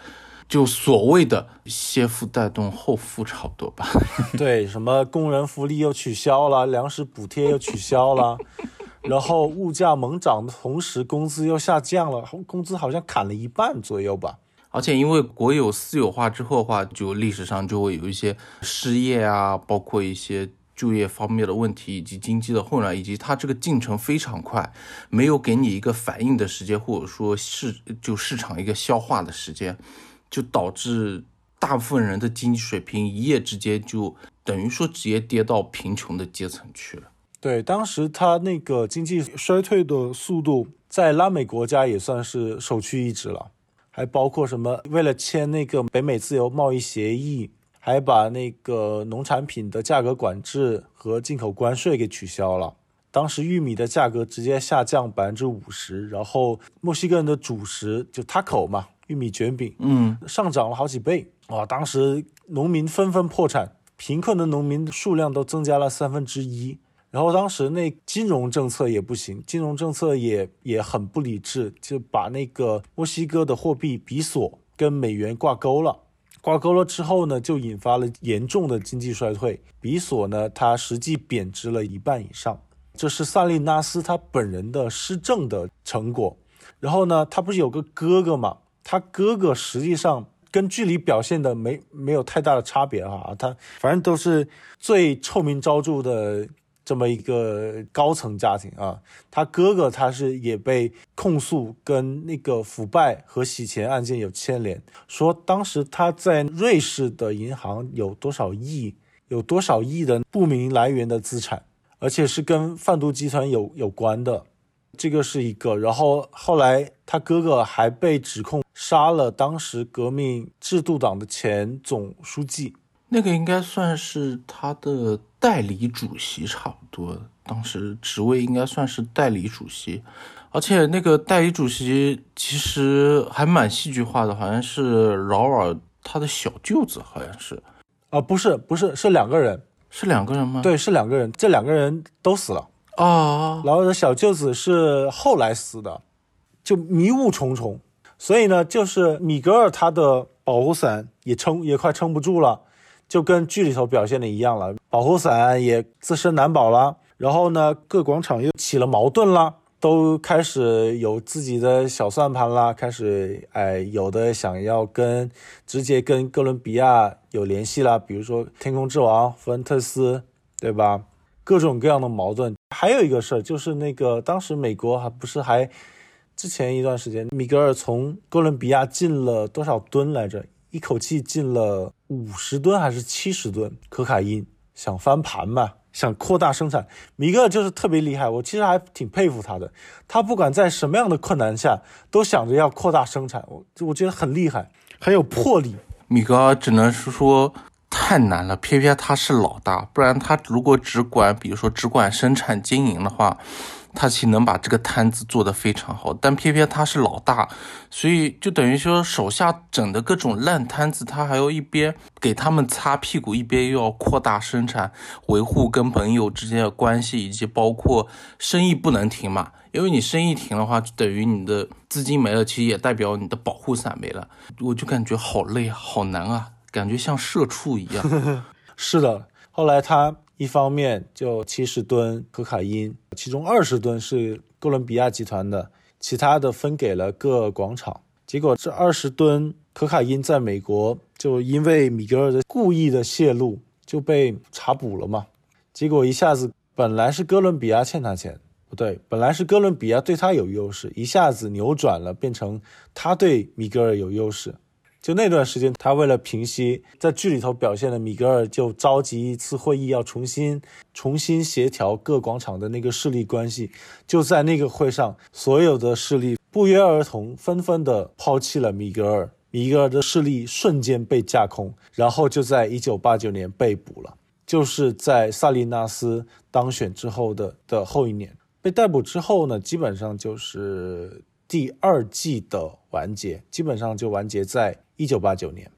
就所谓的先富带动后富，差不多吧。对，什么工人福利又取消了，粮食补贴又取消了，然后物价猛涨的同时，工资又下降了，工资好像砍了一半左右吧。而且因为国有私有化之后的话，就历史上就会有一些失业啊，包括一些就业方面的问题，以及经济的混乱，以及它这个进程非常快，没有给你一个反应的时间，或者说市就市场一个消化的时间，就导致大部分人的经济水平一夜之间就等于说直接跌到贫穷的阶层去了。对，当时他那个经济衰退的速度，在拉美国家也算是首屈一指了，还包括什么为了签那个北美自由贸易协议，还把那个农产品的价格管制和进口关税给取消了。当时玉米的价格直接下降百分之五十，然后墨西哥人的主食就 taco 嘛，玉米卷饼，嗯，上涨了好几倍哇！当时农民纷纷破产，贫困的农民数量都增加了三分之一。然后当时那金融政策也不行，金融政策也也很不理智，就把那个墨西哥的货币比索跟美元挂钩了。挂钩了之后呢，就引发了严重的经济衰退。比索呢，它实际贬值了一半以上，这是萨利纳斯他本人的施政的成果。然后呢，他不是有个哥哥嘛？他哥哥实际上跟剧里表现的没没有太大的差别哈，他反正都是最臭名昭著的这么一个高层家庭啊。他哥哥他是也被控诉跟那个腐败和洗钱案件有牵连，说当时他在瑞士的银行有多少亿，有多少亿的不明来源的资产，而且是跟贩毒集团有有关的。这个是一个，然后后来他哥哥还被指控杀了当时革命制度党的前总书记。那个应该算是他的代理主席，差不多。当时职位应该算是代理主席，而且那个代理主席其实还蛮戏剧化的，好像是劳尔他的小舅子，好像是啊、不是不是，是两个人，是两个人吗？对，是两个人，这两个人都死了。啊，劳尔的小舅子是后来死的，就迷雾重重，所以呢，就是米格尔他的保护伞也撑也快撑不住了，就跟剧里头表现的一样了，保护伞也自身难保了，然后呢，各广场又起了矛盾啦。都开始有自己的小算盘啦，开始哎，有的想要跟直接跟哥伦比亚有联系啦，比如说天空之王弗恩特斯，对吧？各种各样的矛盾。还有一个事儿，就是那个当时美国还不是还之前一段时间，米格尔从哥伦比亚进了多少吨来着？一口气进了五十吨还是七十吨可卡因，想翻盘嘛，想扩大生产。米格尔就是特别厉害，我其实还挺佩服他的。他不管在什么样的困难下，都想着要扩大生产，我我觉得很厉害，很有魄力。米格尔只能是说太难了，偏偏他是老大，不然他如果只管，比如说只管生产经营的话，他其实能把这个摊子做得非常好。但偏偏他是老大，所以就等于说手下整的各种烂摊子，他还要一边给他们擦屁股，一边又要扩大生产，维护跟朋友之间的关系，以及包括生意不能停嘛。因为你生意停的话，就等于你的资金没了，其实也代表你的保护伞没了。我就感觉好累，好难啊，感觉像社畜一样。是的，后来他一方面就七十吨可卡因，其中二十吨是哥伦比亚集团的，其他的分给了各广场。结果这二十吨可卡因在美国就因为米格尔的故意的泄露就被查捕了嘛。结果一下子本来是哥伦比亚欠他钱，不对，本来是哥伦比亚对他有优势，一下子扭转了，变成他对米格尔有优势。就那段时间，他为了平息在剧里头表现的米格尔，就召集一次会议，要重新重新协调各广场的那个势力关系。就在那个会上，所有的势力不约而同，纷纷的抛弃了米格尔，米格尔的势力瞬间被架空，然后就在一九八九年被捕了，就是在萨利纳斯当选之后的的后一年被逮捕之后呢，基本上就是第二季的完结，基本上就完结在。一九八九年，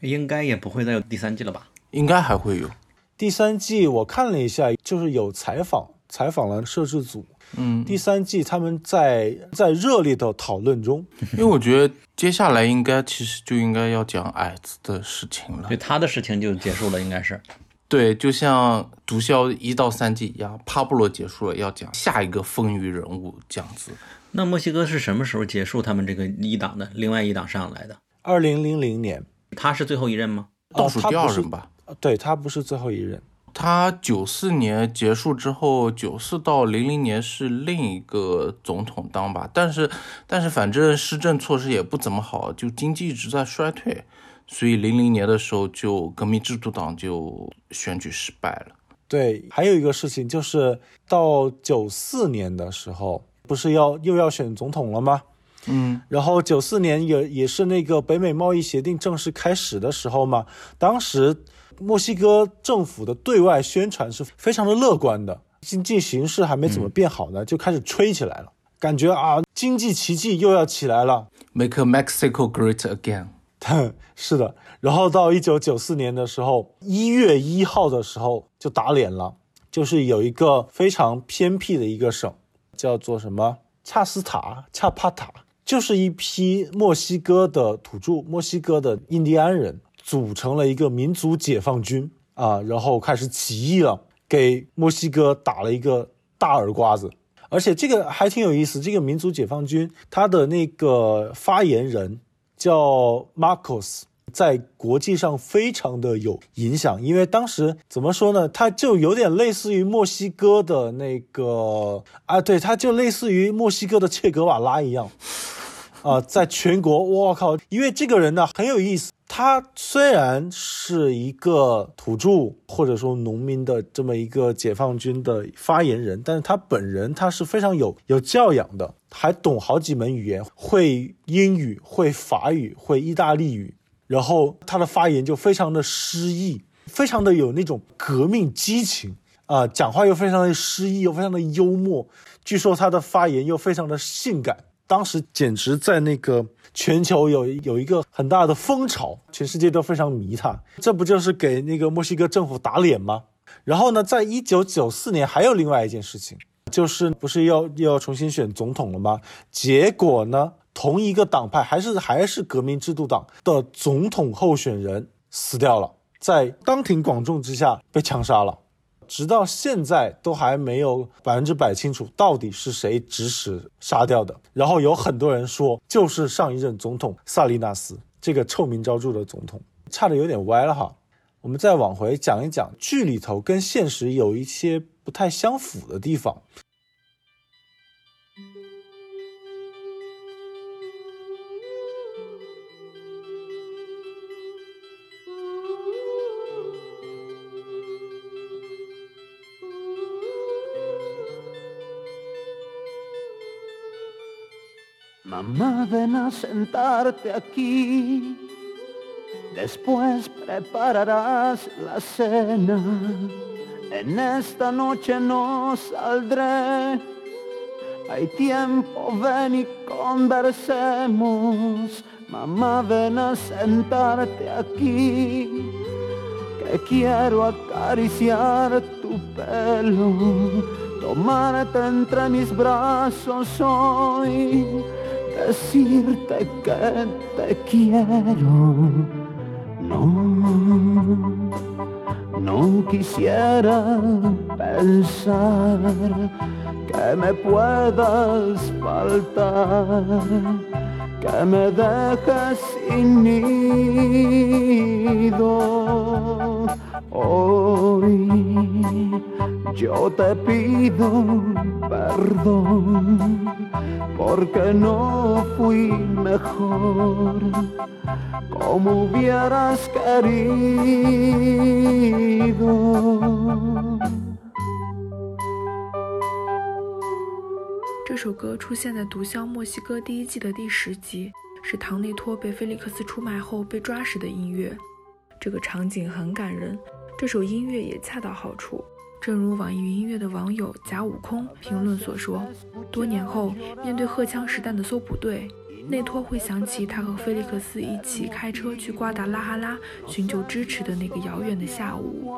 应该也不会再有第三季了吧？应该还会有第三季。我看了一下，就是有采访，采访了摄制组。嗯，第三季他们在在热烈的讨论中，因为我觉得接下来应该其实就应该要讲矮子的事情了。对他的事情就结束了，应该是。对，就像毒枭一到三季一样，帕布罗结束了，要讲下一个风云人物这样子。那墨西哥是什么时候结束他们这个一党的？另外一党上来的？二零零零年，他是最后一任吗？倒数第二任吧。对他不是最后一任。他九四年结束之后，九四到零零年是另一个总统当吧。但是，但是反正施政措施也不怎么好，就经济一直在衰退，所以零零年的时候就革命制度党就选举失败了。对，还有一个事情就是到九四年的时候，不是要又要选总统了吗？嗯，然后九四年也也是那个北美贸易协定正式开始的时候嘛，当时墨西哥政府的对外宣传是非常的乐观的，经济形势还没怎么变好呢，就开始吹起来了，感觉啊，经济奇迹又要起来了，Make Mexico Great Again。是的，然后到一九九四年的时候，一月一号的时候就打脸了，就是有一个非常偏僻的一个省，叫做什么恰斯塔、恰帕塔。就是一批墨西哥的土著，墨西哥的印第安人组成了一个民族解放军啊，然后开始起义了，给墨西哥打了一个大耳刮子。而且这个还挺有意思，这个民族解放军他的那个发言人叫 Marcos，在国际上非常的有影响，因为当时怎么说呢，他就有点类似于墨西哥的那个啊，对，他就类似于墨西哥的切格瓦拉一样。啊，在全国，我靠！因为这个人呢很有意思，他虽然是一个土著或者说农民的这么一个解放军的发言人，但是他本人他是非常有有教养的，还懂好几门语言，会英语，会法语，会意大利语，然后他的发言就非常的诗意，非常的有那种革命激情啊，讲话又非常的诗意，又非常的幽默，据说他的发言又非常的性感。当时简直在那个全球有有一个很大的风潮，全世界都非常迷他。这不就是给那个墨西哥政府打脸吗？然后呢，在一九九四年还有另外一件事情，就是不是要又要重新选总统了吗？结果呢，同一个党派还是还是革命制度党的总统候选人死掉了，在当庭广众之下被枪杀了。直到现在都还没有百分之百清楚到底是谁指使杀掉的。然后有很多人说，就是上一任总统萨利纳斯这个臭名昭著的总统，差的有点歪了哈。我们再往回讲一讲，剧里头跟现实有一些不太相符的地方。Mamá, ven a sentarte aquí. Después prepararás la cena. En esta noche no saldré. Hay tiempo, ven y conversemos. Mamá, ven a sentarte aquí. Que quiero acariciar tu pelo. Tomarte entre mis brazos hoy decirte que te quiero. No, no quisiera pensar que me puedas faltar, que me dejes sin nido. Hoy yo te pido perdón porque no fui mejor como hubieras querido. 这首歌出现在《毒枭墨西哥》第一季的第十集，是唐内托被菲利克斯出卖后被抓时的音乐。这个场景很感人，这首音乐也恰到好处。正如网易云音乐的网友贾悟空评论所说，多年后面对荷枪实弹的搜捕队，内托会想起他和菲利克斯一起开车去瓜达拉哈拉寻求支持的那个遥远的下午。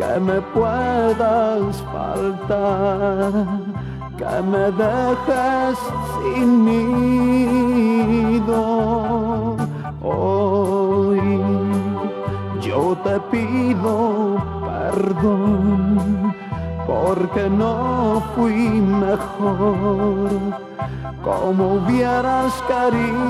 Que me puedas faltar, que me dejes sin nido. Hoy yo te pido perdón porque no fui mejor como hubieras querido.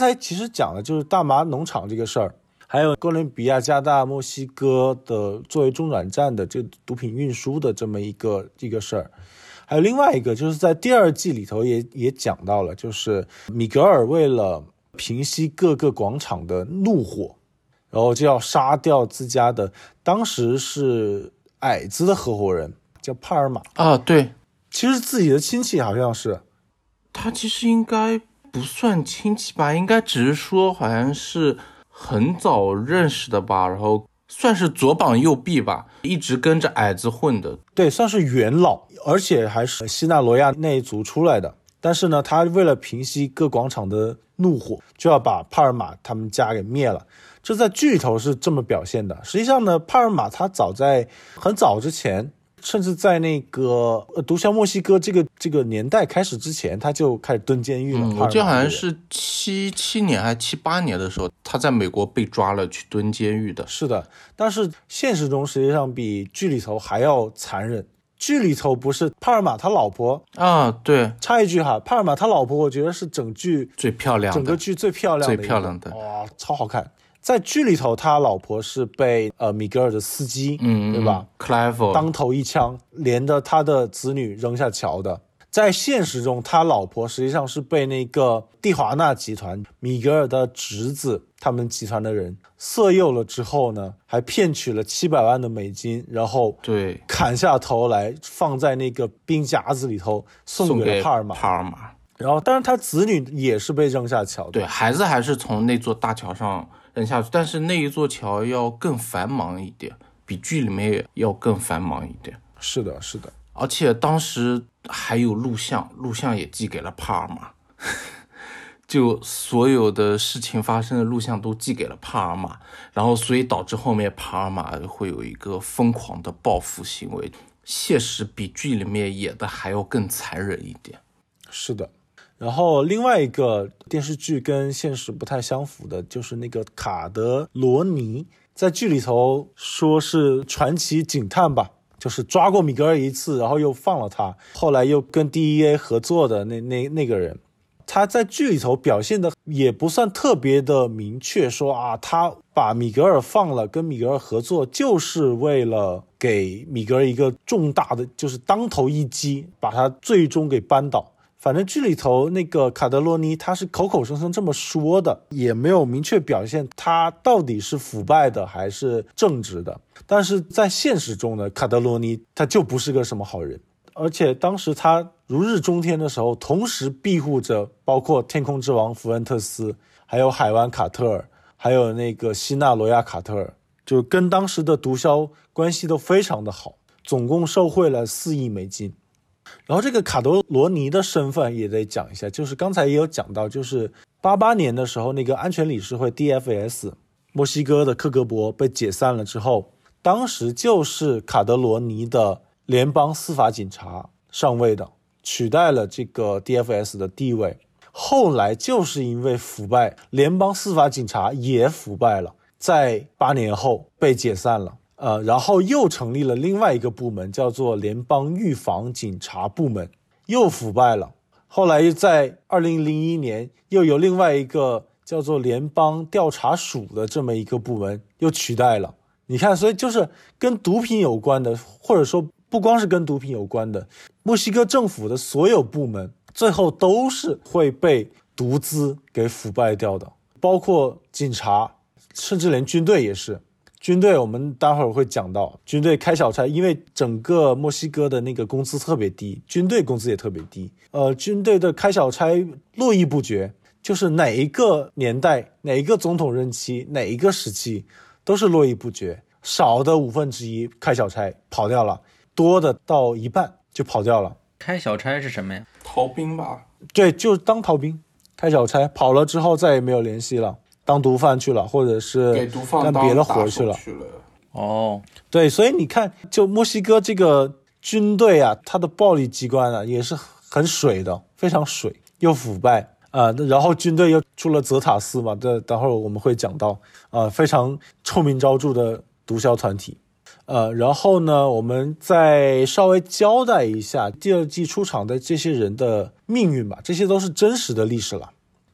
才其实讲的就是大麻农场这个事儿，还有哥伦比亚、加拿大、墨西哥的作为中转站的这毒品运输的这么一个一个事儿。还有另外一个，就是在第二季里头也也讲到了，就是米格尔为了平息各个广场的怒火，然后就要杀掉自家的当时是矮子的合伙人，叫帕尔玛，啊，对，其实自己的亲戚好像是，他其实应该不算亲戚吧，应该只是说好像是很早认识的吧，然后算是左膀右臂吧，一直跟着矮子混的。对，算是元老，而且还是西纳罗亚那一族出来的。但是呢，他为了平息各广场的怒火，就要把帕尔马他们家给灭了。这在剧里头是这么表现的。实际上呢，帕尔马他早在很早之前，甚至在那个呃毒枭墨西哥这个这个年代开始之前，他就开始蹲监狱了。我记得好像是七七年还七八年的时候，他在美国被抓了去蹲监狱的。是的，但是现实中实际上比剧里头还要残忍。剧里头不是帕尔玛他老婆啊，对，插一句哈，帕尔玛他老婆，我觉得是整剧最漂亮的，整个剧最漂亮的、最漂亮的哇、超好看。在剧里头，他老婆是被呃米格尔的司机，嗯，对吧？？Clive 当头一枪，连着他的子女扔下桥的。在现实中，他老婆实际上是被那个蒂华纳集团米格尔的侄子他们集团的人色诱了之后呢，还骗取了七百万的美金，然后对砍下头来放在那个冰夹子里头送给了帕尔马。帕尔马。然后，但是他子女也是被扔下桥的。对，孩子还是从那座大桥上扔下去，但是那一座桥要更繁忙一点，比剧里面也要更繁忙一点。是的，是的。而且当时还有录像，录像也寄给了帕尔玛，就所有的事情发生的录像都寄给了帕尔玛，然后所以导致后面帕尔玛会有一个疯狂的报复行为。现实比剧里面演的还要更残忍一点。是的，然后另外一个电视剧跟现实不太相符的，就是那个卡德罗尼，在剧里头说是传奇警探吧，就是抓过米格尔一次，然后又放了他，后来又跟 DEA 合作的那那那个人。他在剧里头表现的也不算特别的明确，说啊，他把米格尔放了，跟米格尔合作，就是为了给米格尔一个重大的，就是当头一击，把他最终给扳倒。反正剧里头那个卡德罗尼他是口口声声这么说的，也没有明确表现他到底是腐败的还是正直的。但是在现实中呢，卡德罗尼他就不是个什么好人。而且当时他如日中天的时候，同时庇护着包括天空之王弗恩特斯，还有海湾卡特尔，还有那个希纳罗亚卡特尔，就跟当时的毒枭关系都非常的好，总共受贿了四亿美金。然后这个卡德罗尼的身份也得讲一下，就是刚才也有讲到，就是八八年的时候，那个安全理事会 DFS 墨西哥的克格勃被解散了之后，当时就是卡德罗尼的。联邦司法警察上位的，取代了这个 DFS 的地位。后来就是因为腐败，联邦司法警察也腐败了，在八年后被解散了。呃，然后又成立了另外一个部门，叫做联邦预防警察部门，又腐败了。后来又在二零零一年，又有另外一个叫做联邦调查署的这么一个部门又取代了。你看，所以就是跟毒品有关的，或者说。不光是跟毒品有关的，墨西哥政府的所有部门最后都是会被毒资给腐败掉的，包括警察，甚至连军队也是。军队我们待会儿会讲到，军队开小差，因为整个墨西哥的那个工资特别低，军队工资也特别低。呃，军队的开小差络绎不绝，就是哪一个年代、哪一个总统任期、哪一个时期，都是络绎不绝，少的五分之一开小差跑掉了。多的到一半就跑掉了。开小差是什么呀？逃兵吧。对，就是当逃兵，开小差跑了之后再也没有联系了，当毒贩去了，或者是给毒贩干别的活去了。哦，对，所以你看，就墨西哥这个军队啊，它的暴力机关啊也是很水的，非常水又腐败啊。然后军队又出了泽塔斯嘛，这等会儿我们会讲到啊，非常臭名昭著的毒枭团体。呃，然后呢，我们再稍微交代一下第二季出场的这些人的命运吧，这些都是真实的历史了。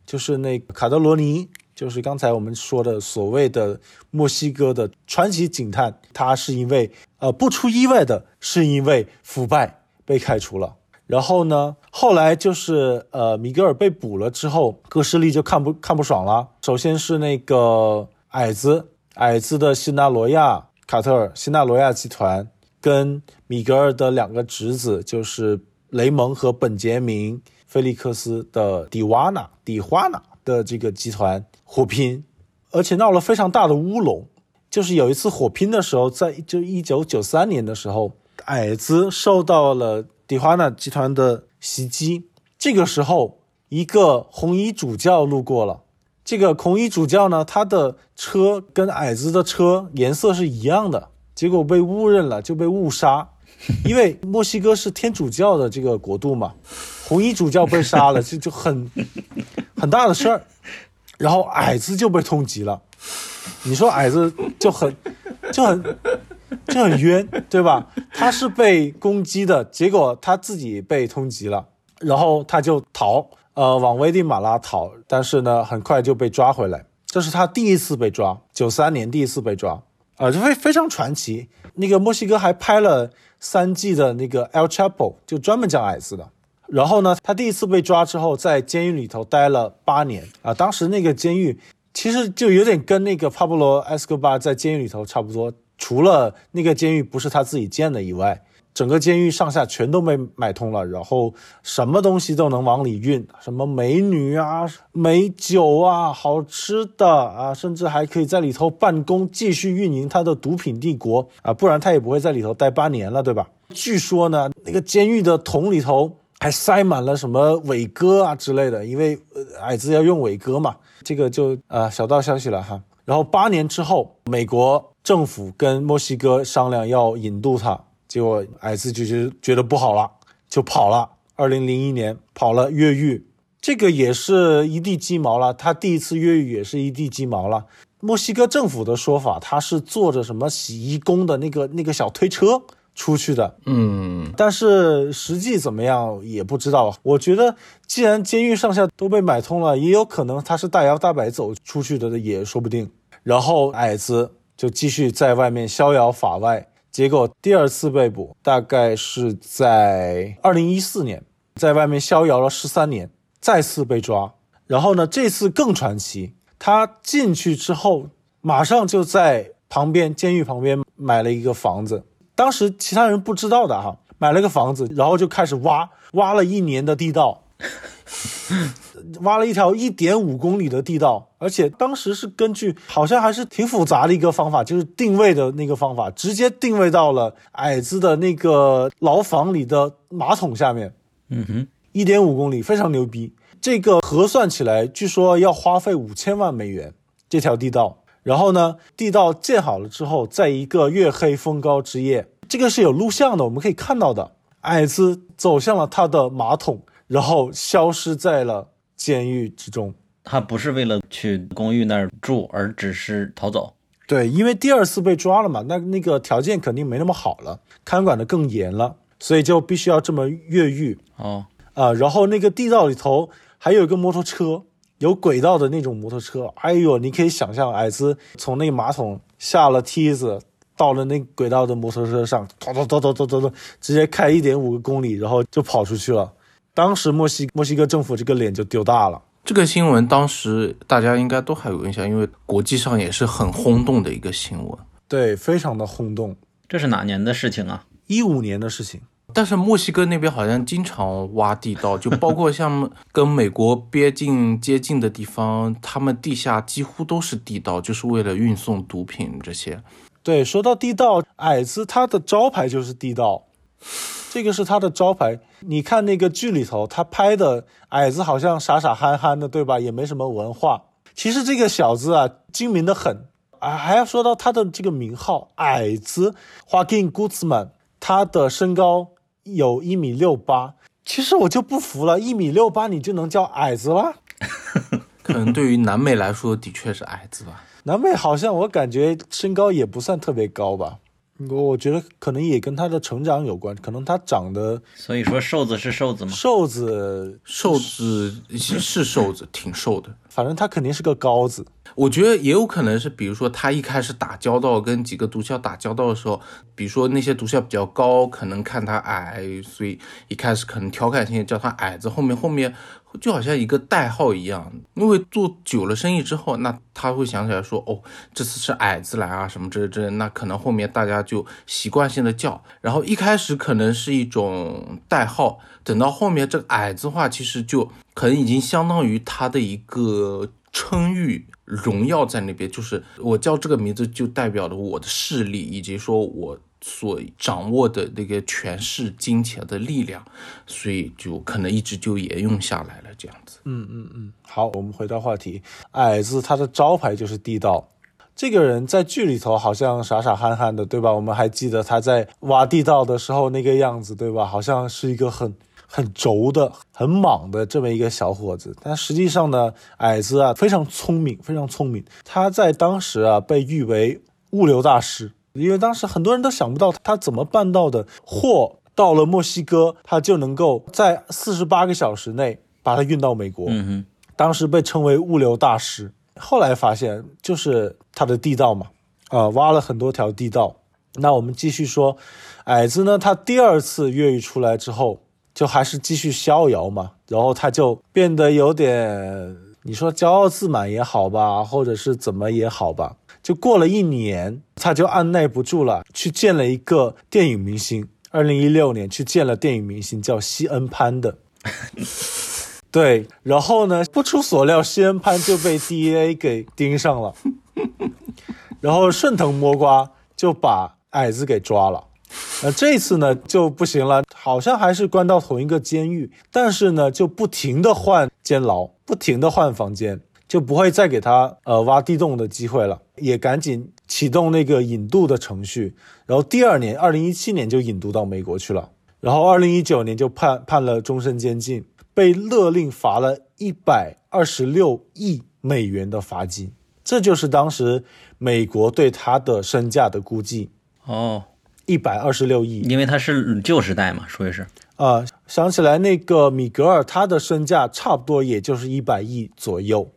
就是那卡德罗尼，就是刚才我们说的所谓的墨西哥的传奇警探，他是因为呃不出意外的是因为腐败被开除了。然后呢，后来就是呃米格尔被捕了之后，哥斯利就看不看不爽了。首先是那个矮子，矮子的辛纳罗亚。卡特尔、西纳罗亚集团跟米格尔的两个侄子，就是雷蒙和本杰明·菲利克斯的迪瓦纳、迪华纳的这个集团火拼，而且闹了非常大的乌龙。就是有一次火拼的时候，在就一九九三年的时候，矮子受到了迪华纳集团的袭击。这个时候，一个红衣主教路过了。这个红衣主教呢，他的车跟矮子的车颜色是一样的，结果被误认了，就被误杀。因为墨西哥是天主教的这个国度嘛，红衣主教被杀了，这就很很大的事儿。然后矮子就被通缉了，你说矮子就很就很就很冤，对吧？他是被攻击的，结果他自己被通缉了，然后他就逃。呃，往危地马拉逃，但是呢，很快就被抓回来。这是他第一次被抓，九三年第一次被抓，啊，就非非常传奇。那个墨西哥还拍了三季的那个《El Chapo》，就专门讲矮子的。然后呢，他第一次被抓之后，在监狱里头待了八年啊。当时那个监狱其实就有点跟那个帕布罗·埃斯科巴在监狱里头差不多，除了那个监狱不是他自己建的以外。整个监狱上下全都被买通了，然后什么东西都能往里运，什么美女啊、美酒啊、好吃的啊，甚至还可以在里头办公，继续运营他的毒品帝国啊，不然他也不会在里头待八年了，对吧？据说呢，那个监狱的桶里头还塞满了什么伟哥啊之类的，因为矮子要用伟哥嘛，这个就呃小道消息了哈。然后八年之后，美国政府跟墨西哥商量要引渡他，结果矮子就是觉得不好了，就跑了。二零零一年跑了越狱，这个也是一地鸡毛了。他第一次越狱也是一地鸡毛了。墨西哥政府的说法，他是坐着什么洗衣工的那个那个小推车出去的，嗯，但是实际怎么样也不知道。我觉得，既然监狱上下都被买通了，也有可能他是大摇大摆走出去的，也说不定。然后矮子就继续在外面逍遥法外，结果第二次被捕，大概是在二零一四年，在外面逍遥了十三年，再次被抓。然后呢，这次更传奇，他进去之后，马上就在旁边监狱旁边买了一个房子。当时其他人不知道的哈，买了个房子，然后就开始挖，挖了一年的地道，挖了一条一点五公里的地道，而且当时是根据好像还是挺复杂的一个方法，就是定位的那个方法，直接定位到了矮子的那个牢房里的马桶下面。嗯哼，一点五公里，非常牛逼。这个核算起来，据说要花费五千万美元这条地道。然后呢，地道建好了之后，在一个月黑风高之夜，这个是有录像的，我们可以看到的。矮子走向了他的马桶，然后消失在了监狱之中。他不是为了去公寓那儿住，而只是逃走。对，因为第二次被抓了嘛，那那个条件肯定没那么好了，看管的更严了，所以就必须要这么越狱。哦，啊，然后那个地道里头还有一个摩托车，有轨道的那种摩托车。哎呦，你可以想象，矮子从那个马桶下了梯子，到了那轨道的摩托车上，咚咚咚咚咚咚咚，直接开一点五个公里，然后就跑出去了。当时墨西墨西哥政府这个脸就丢大了。这个新闻当时大家应该都还有印象，因为国际上也是很轰动的一个新闻。对，非常的轰动。这是哪年的事情啊？一五年的事情，但是墨西哥那边好像经常挖地道，就包括像跟美国边境接近的地方，他们地下几乎都是地道，就是为了运送毒品这些。对，说到地道，矮子他的招牌就是地道，这个是他的招牌。你看那个剧里头，他拍的矮子好像傻傻憨憨的，对吧？也没什么文化。其实这个小子啊，精明的很啊。还要说到他的这个名号，矮子 Joaquin Guzman，他的身高有一米六八。其实我就不服了，一米六八你就能叫矮子了？可能对于南美来说，的确是矮子吧。南美好像我感觉身高也不算特别高吧，我我觉得可能也跟他的成长有关，可能他长得所以说瘦子是瘦子吗？瘦子，瘦子是瘦子，挺瘦的。反正他肯定是个高子。我觉得也有可能是，比如说他一开始打交道跟几个毒枭打交道的时候，比如说那些毒枭比较高，可能看他矮，所以一开始可能调侃性叫他矮子，后面后面就好像一个代号一样。因为做久了生意之后，那他会想起来说，哦，这次是矮子来啊什么之之，那可能后面大家就习惯性的叫，然后一开始可能是一种代号，等到后面这个矮子话，其实就可能已经相当于他的一个称誉。荣耀在那边，就是我叫这个名字，就代表了我的势力，以及说我所掌握的那个权势、金钱的力量，所以就可能一直就沿用下来了这样子。嗯嗯嗯，好，我们回到话题，矮子他的招牌就是地道。这个人在剧里头好像傻傻憨憨的，对吧？我们还记得他在挖地道的时候那个样子，对吧？好像是一个很很轴的、很莽的这么一个小伙子。但实际上呢，矮子啊非常聪明，非常聪明。他在当时啊被誉为物流大师，因为当时很多人都想不到他怎么办到的，货到了墨西哥，他就能够在四十八个小时内把它运到美国。嗯哼，当时被称为物流大师。后来发现就是他的地道嘛，啊、挖了很多条地道。那我们继续说，矮子呢，他第二次越狱出来之后，就还是继续逍遥嘛，然后他就变得有点，你说骄傲自满也好吧，或者是怎么也好吧。就过了一年，他就按耐不住了，去见了一个电影明星。二零一六年去见了电影明星叫西恩潘的，对，然后呢，不出所料，西恩潘就被 DEA 给盯上了，然后顺藤摸瓜就把矮子给抓了。那，这次呢就不行了，好像还是关到同一个监狱，但是呢就不停的换监牢，不停的换房间，就不会再给他呃挖地洞的机会了，也赶紧启动那个引渡的程序，然后第二年，二零一七年就引渡到美国去了，然后二零一九年就判判了终身监禁，被勒令罚了一百二十六亿美元的罚金，这就是当时美国对他的身价的估计，哦，一百二十六亿。因为他是旧时代嘛，属于是。啊、想起来那个米格尔，他的身价差不多也就是一百亿左右，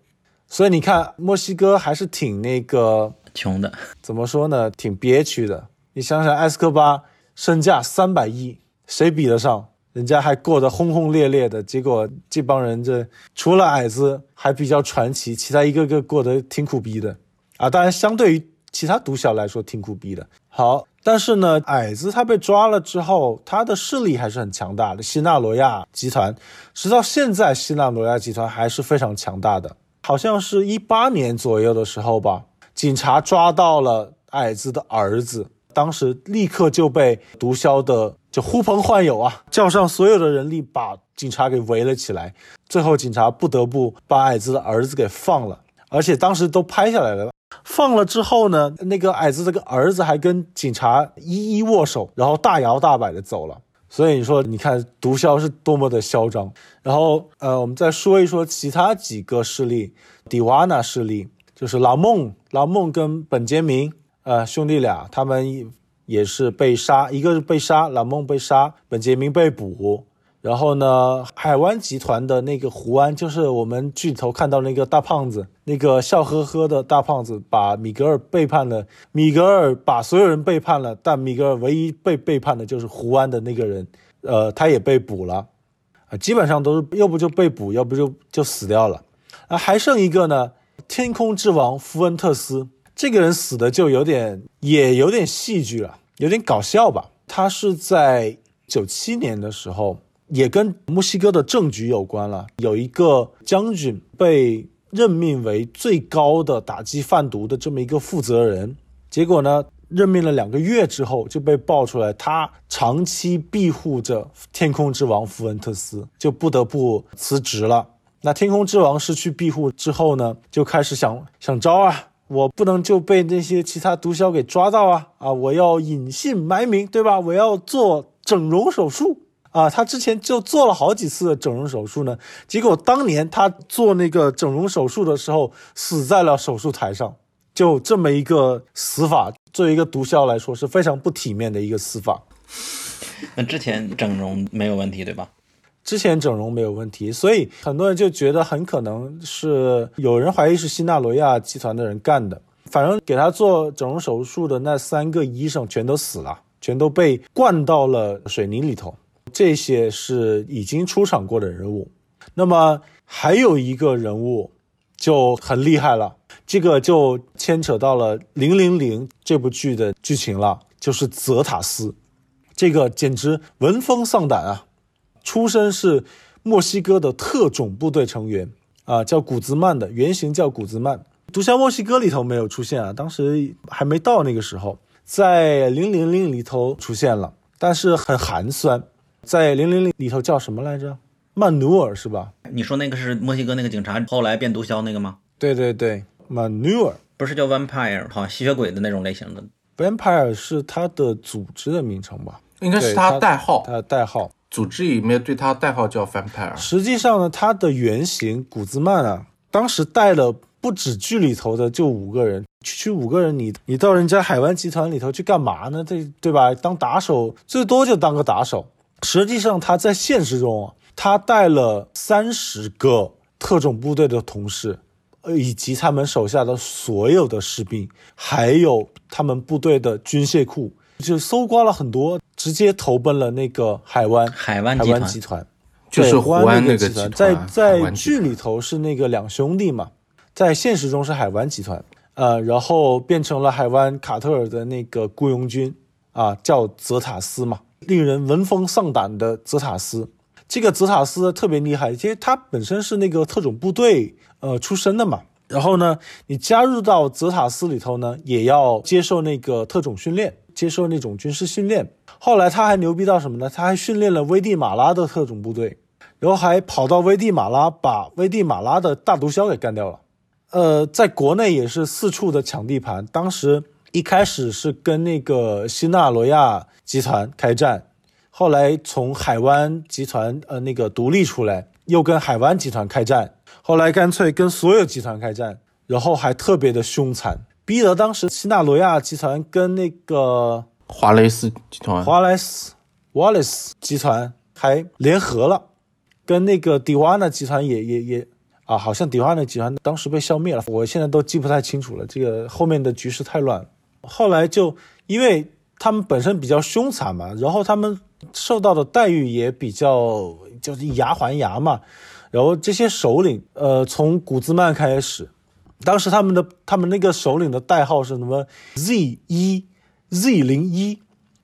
所以你看墨西哥还是挺那个穷的，怎么说呢，挺憋屈的。你想想，埃斯科巴身价三百亿，谁比得上？人家还过得轰轰烈烈的，结果这帮人这除了矮子还比较传奇，其他一个个过得挺苦逼的啊。当然，相对于其他毒枭来说，挺苦逼的。好，但是呢，矮子他被抓了之后，他的势力还是很强大的。希纳罗亚集团，直到现在，希纳罗亚集团还是非常强大的。好像是一八年左右的时候吧，警察抓到了矮子的儿子，当时立刻就被毒枭的就呼朋唤友啊，叫上所有的人力把警察给围了起来。最后警察不得不把矮子的儿子给放了，而且当时都拍下来了。放了之后呢，那个矮子这个儿子还跟警察一一握手，然后大摇大摆的走了。所以你说，你看毒枭是多么的嚣张。然后，呃，我们再说一说其他几个势力，迪瓦纳势力就是老孟、老孟跟本杰明，呃，兄弟俩，他们也是被杀，一个是被杀，老孟被杀，本杰明被捕。然后呢，海湾集团的那个胡安，就是我们剧头看到那个大胖子，那个笑呵呵的大胖子，把米格尔背叛了。米格尔把所有人背叛了，但米格尔唯一被背叛的就是胡安的那个人，呃，他也被捕了，啊，基本上都是要不就被捕，要不就就死掉了。啊，还剩一个呢，天空之王福恩特斯，这个人死的就有点，也有点戏剧了，有点搞笑吧。他是在九七年的时候。也跟墨西哥的政局有关了。有一个将军被任命为最高的打击贩毒的这么一个负责人，结果呢，任命了两个月之后就被爆出来，他长期庇护着天空之王福恩特斯，就不得不辞职了。那天空之王失去庇护之后呢，就开始想想招啊，我不能就被那些其他毒枭给抓到啊啊，我要隐姓埋名，对吧？我要做整容手术。啊，他之前就做了好几次整容手术呢，结果当年他做那个整容手术的时候，死在了手术台上。就这么一个死法，作为一个毒枭来说是非常不体面的一个死法。那之前整容没有问题对吧？之前整容没有问题，所以很多人就觉得很可能是有人怀疑是新纳罗亚集团的人干的。反正给他做整容手术的那三个医生全都死了，全都被灌到了水泥里头。这些是已经出场过的人物，那么还有一个人物就很厉害了，这个就牵扯到了《零零零》这部剧的剧情了，就是泽塔斯，这个简直闻风丧胆啊！出身是墨西哥的特种部队成员啊，叫古兹曼的原型叫古兹曼，《毒枭墨西哥》里头没有出现啊，当时还没到那个时候，在《零零零》里头出现了，但是很寒酸。在零零零里头叫什么来着？曼努尔是吧？你说那个是墨西哥那个警察后来变毒枭那个吗？对对对，曼努尔不是叫 vampire，哈吸血鬼的那种类型的。Vampire 是他的组织的名称吧？应该是对他代号，他的代号。组织里面对他代号叫 Vampire。实际上呢，他的原型古兹曼啊，当时带了不止剧里头的就五个人，区区五个人你，你到人家海湾集团里头去干嘛呢？对对吧？当打手，最多就当个打手。实际上他在现实中啊，他带了三十个特种部队的同事，呃，以及他们手下的所有的士兵，还有他们部队的军械库，就搜刮了很多，直接投奔了那个海湾海海湾集团。湾集团。就是对胡安那那集团，个集团在在剧里头是那个两兄弟嘛，在现实中是海湾集团，呃，然后变成了海湾卡特尔的那个雇佣军啊，叫泽塔斯嘛，令人闻风丧胆的泽塔斯。这个泽塔斯特别厉害，其实他本身是那个特种部队呃出身的嘛。然后呢，你加入到泽塔斯里头呢，也要接受那个特种训练。接受那种军事训练。后来他还牛逼到什么呢？他还训练了危地马拉的特种部队，然后还跑到危地马拉把危地马拉的大毒枭给干掉了。呃，在国内也是四处的抢地盘。当时一开始是跟那个西纳罗亚集团开战，后来从海湾集团呃那个独立出来，又跟海湾集团开战，后来干脆跟所有集团开战，然后还特别的凶残，逼得当时西纳罗亚集团跟那个华雷斯集团，华莱斯 Wallace 集团还联合了，跟那个迪瓦纳集团也也也啊，好像迪瓦纳集团当时被消灭了，我现在都记不太清楚了，这个后面的局势太乱了。后来就因为他们本身比较凶残嘛，然后他们受到的待遇也比较就是以牙还牙嘛，然后这些首领，呃，从古兹曼开始，当时他们的他们那个首领的代号是什么？Z 一、Z 零一、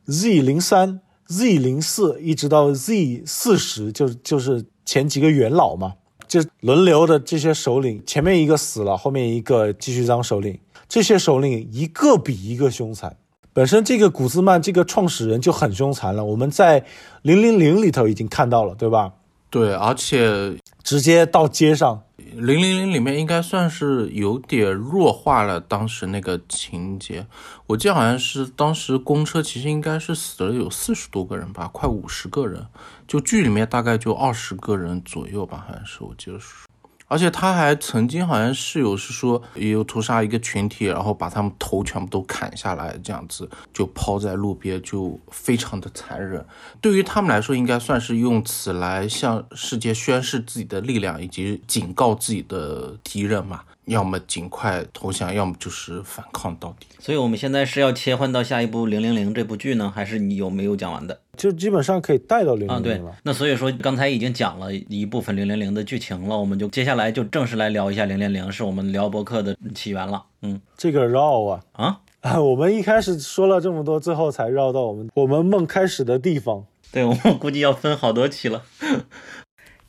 Z 零三、Z 零四，一直到 Z 四十，就就是前几个元老嘛，就轮流的这些首领，前面一个死了，后面一个继续当首领，这些首领一个比一个凶残。本身这个古兹曼这个创始人就很凶残了，我们在零零零里头已经看到了，对吧？对，而且直接到街上，零零零里面应该算是有点弱化了当时那个情节。我记得好像是当时公车其实应该是死了有四十多个人吧，快五十个人。就剧里面大概就二十个人左右吧，好像是我记得是。而且他还曾经好像是有是说也有屠杀一个群体，然后把他们头全部都砍下来，这样子就抛在路边，就非常的残忍。对于他们来说，应该算是用此来向世界宣示自己的力量，以及警告自己的敌人嘛。要么尽快投降，要么就是反抗到底。所以我们现在是要切换到下一部《零零零》这部剧呢，还是你有没有讲完的？就基本上可以带到零零零了。。那所以说刚才已经讲了一部分《零零零》的剧情了，我们就接下来就正式来聊一下《零零零》，是我们聊博客的起源了。嗯这个绕啊啊，啊！我们一开始说了这么多，最后才绕到我们我们梦开始的地方。对我们估计要分好多期了。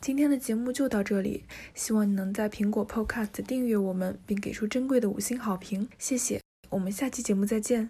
今天的节目就到这里，希望你能在苹果 Podcast 订阅我们，并给出珍贵的五星好评，谢谢。我们下期节目再见。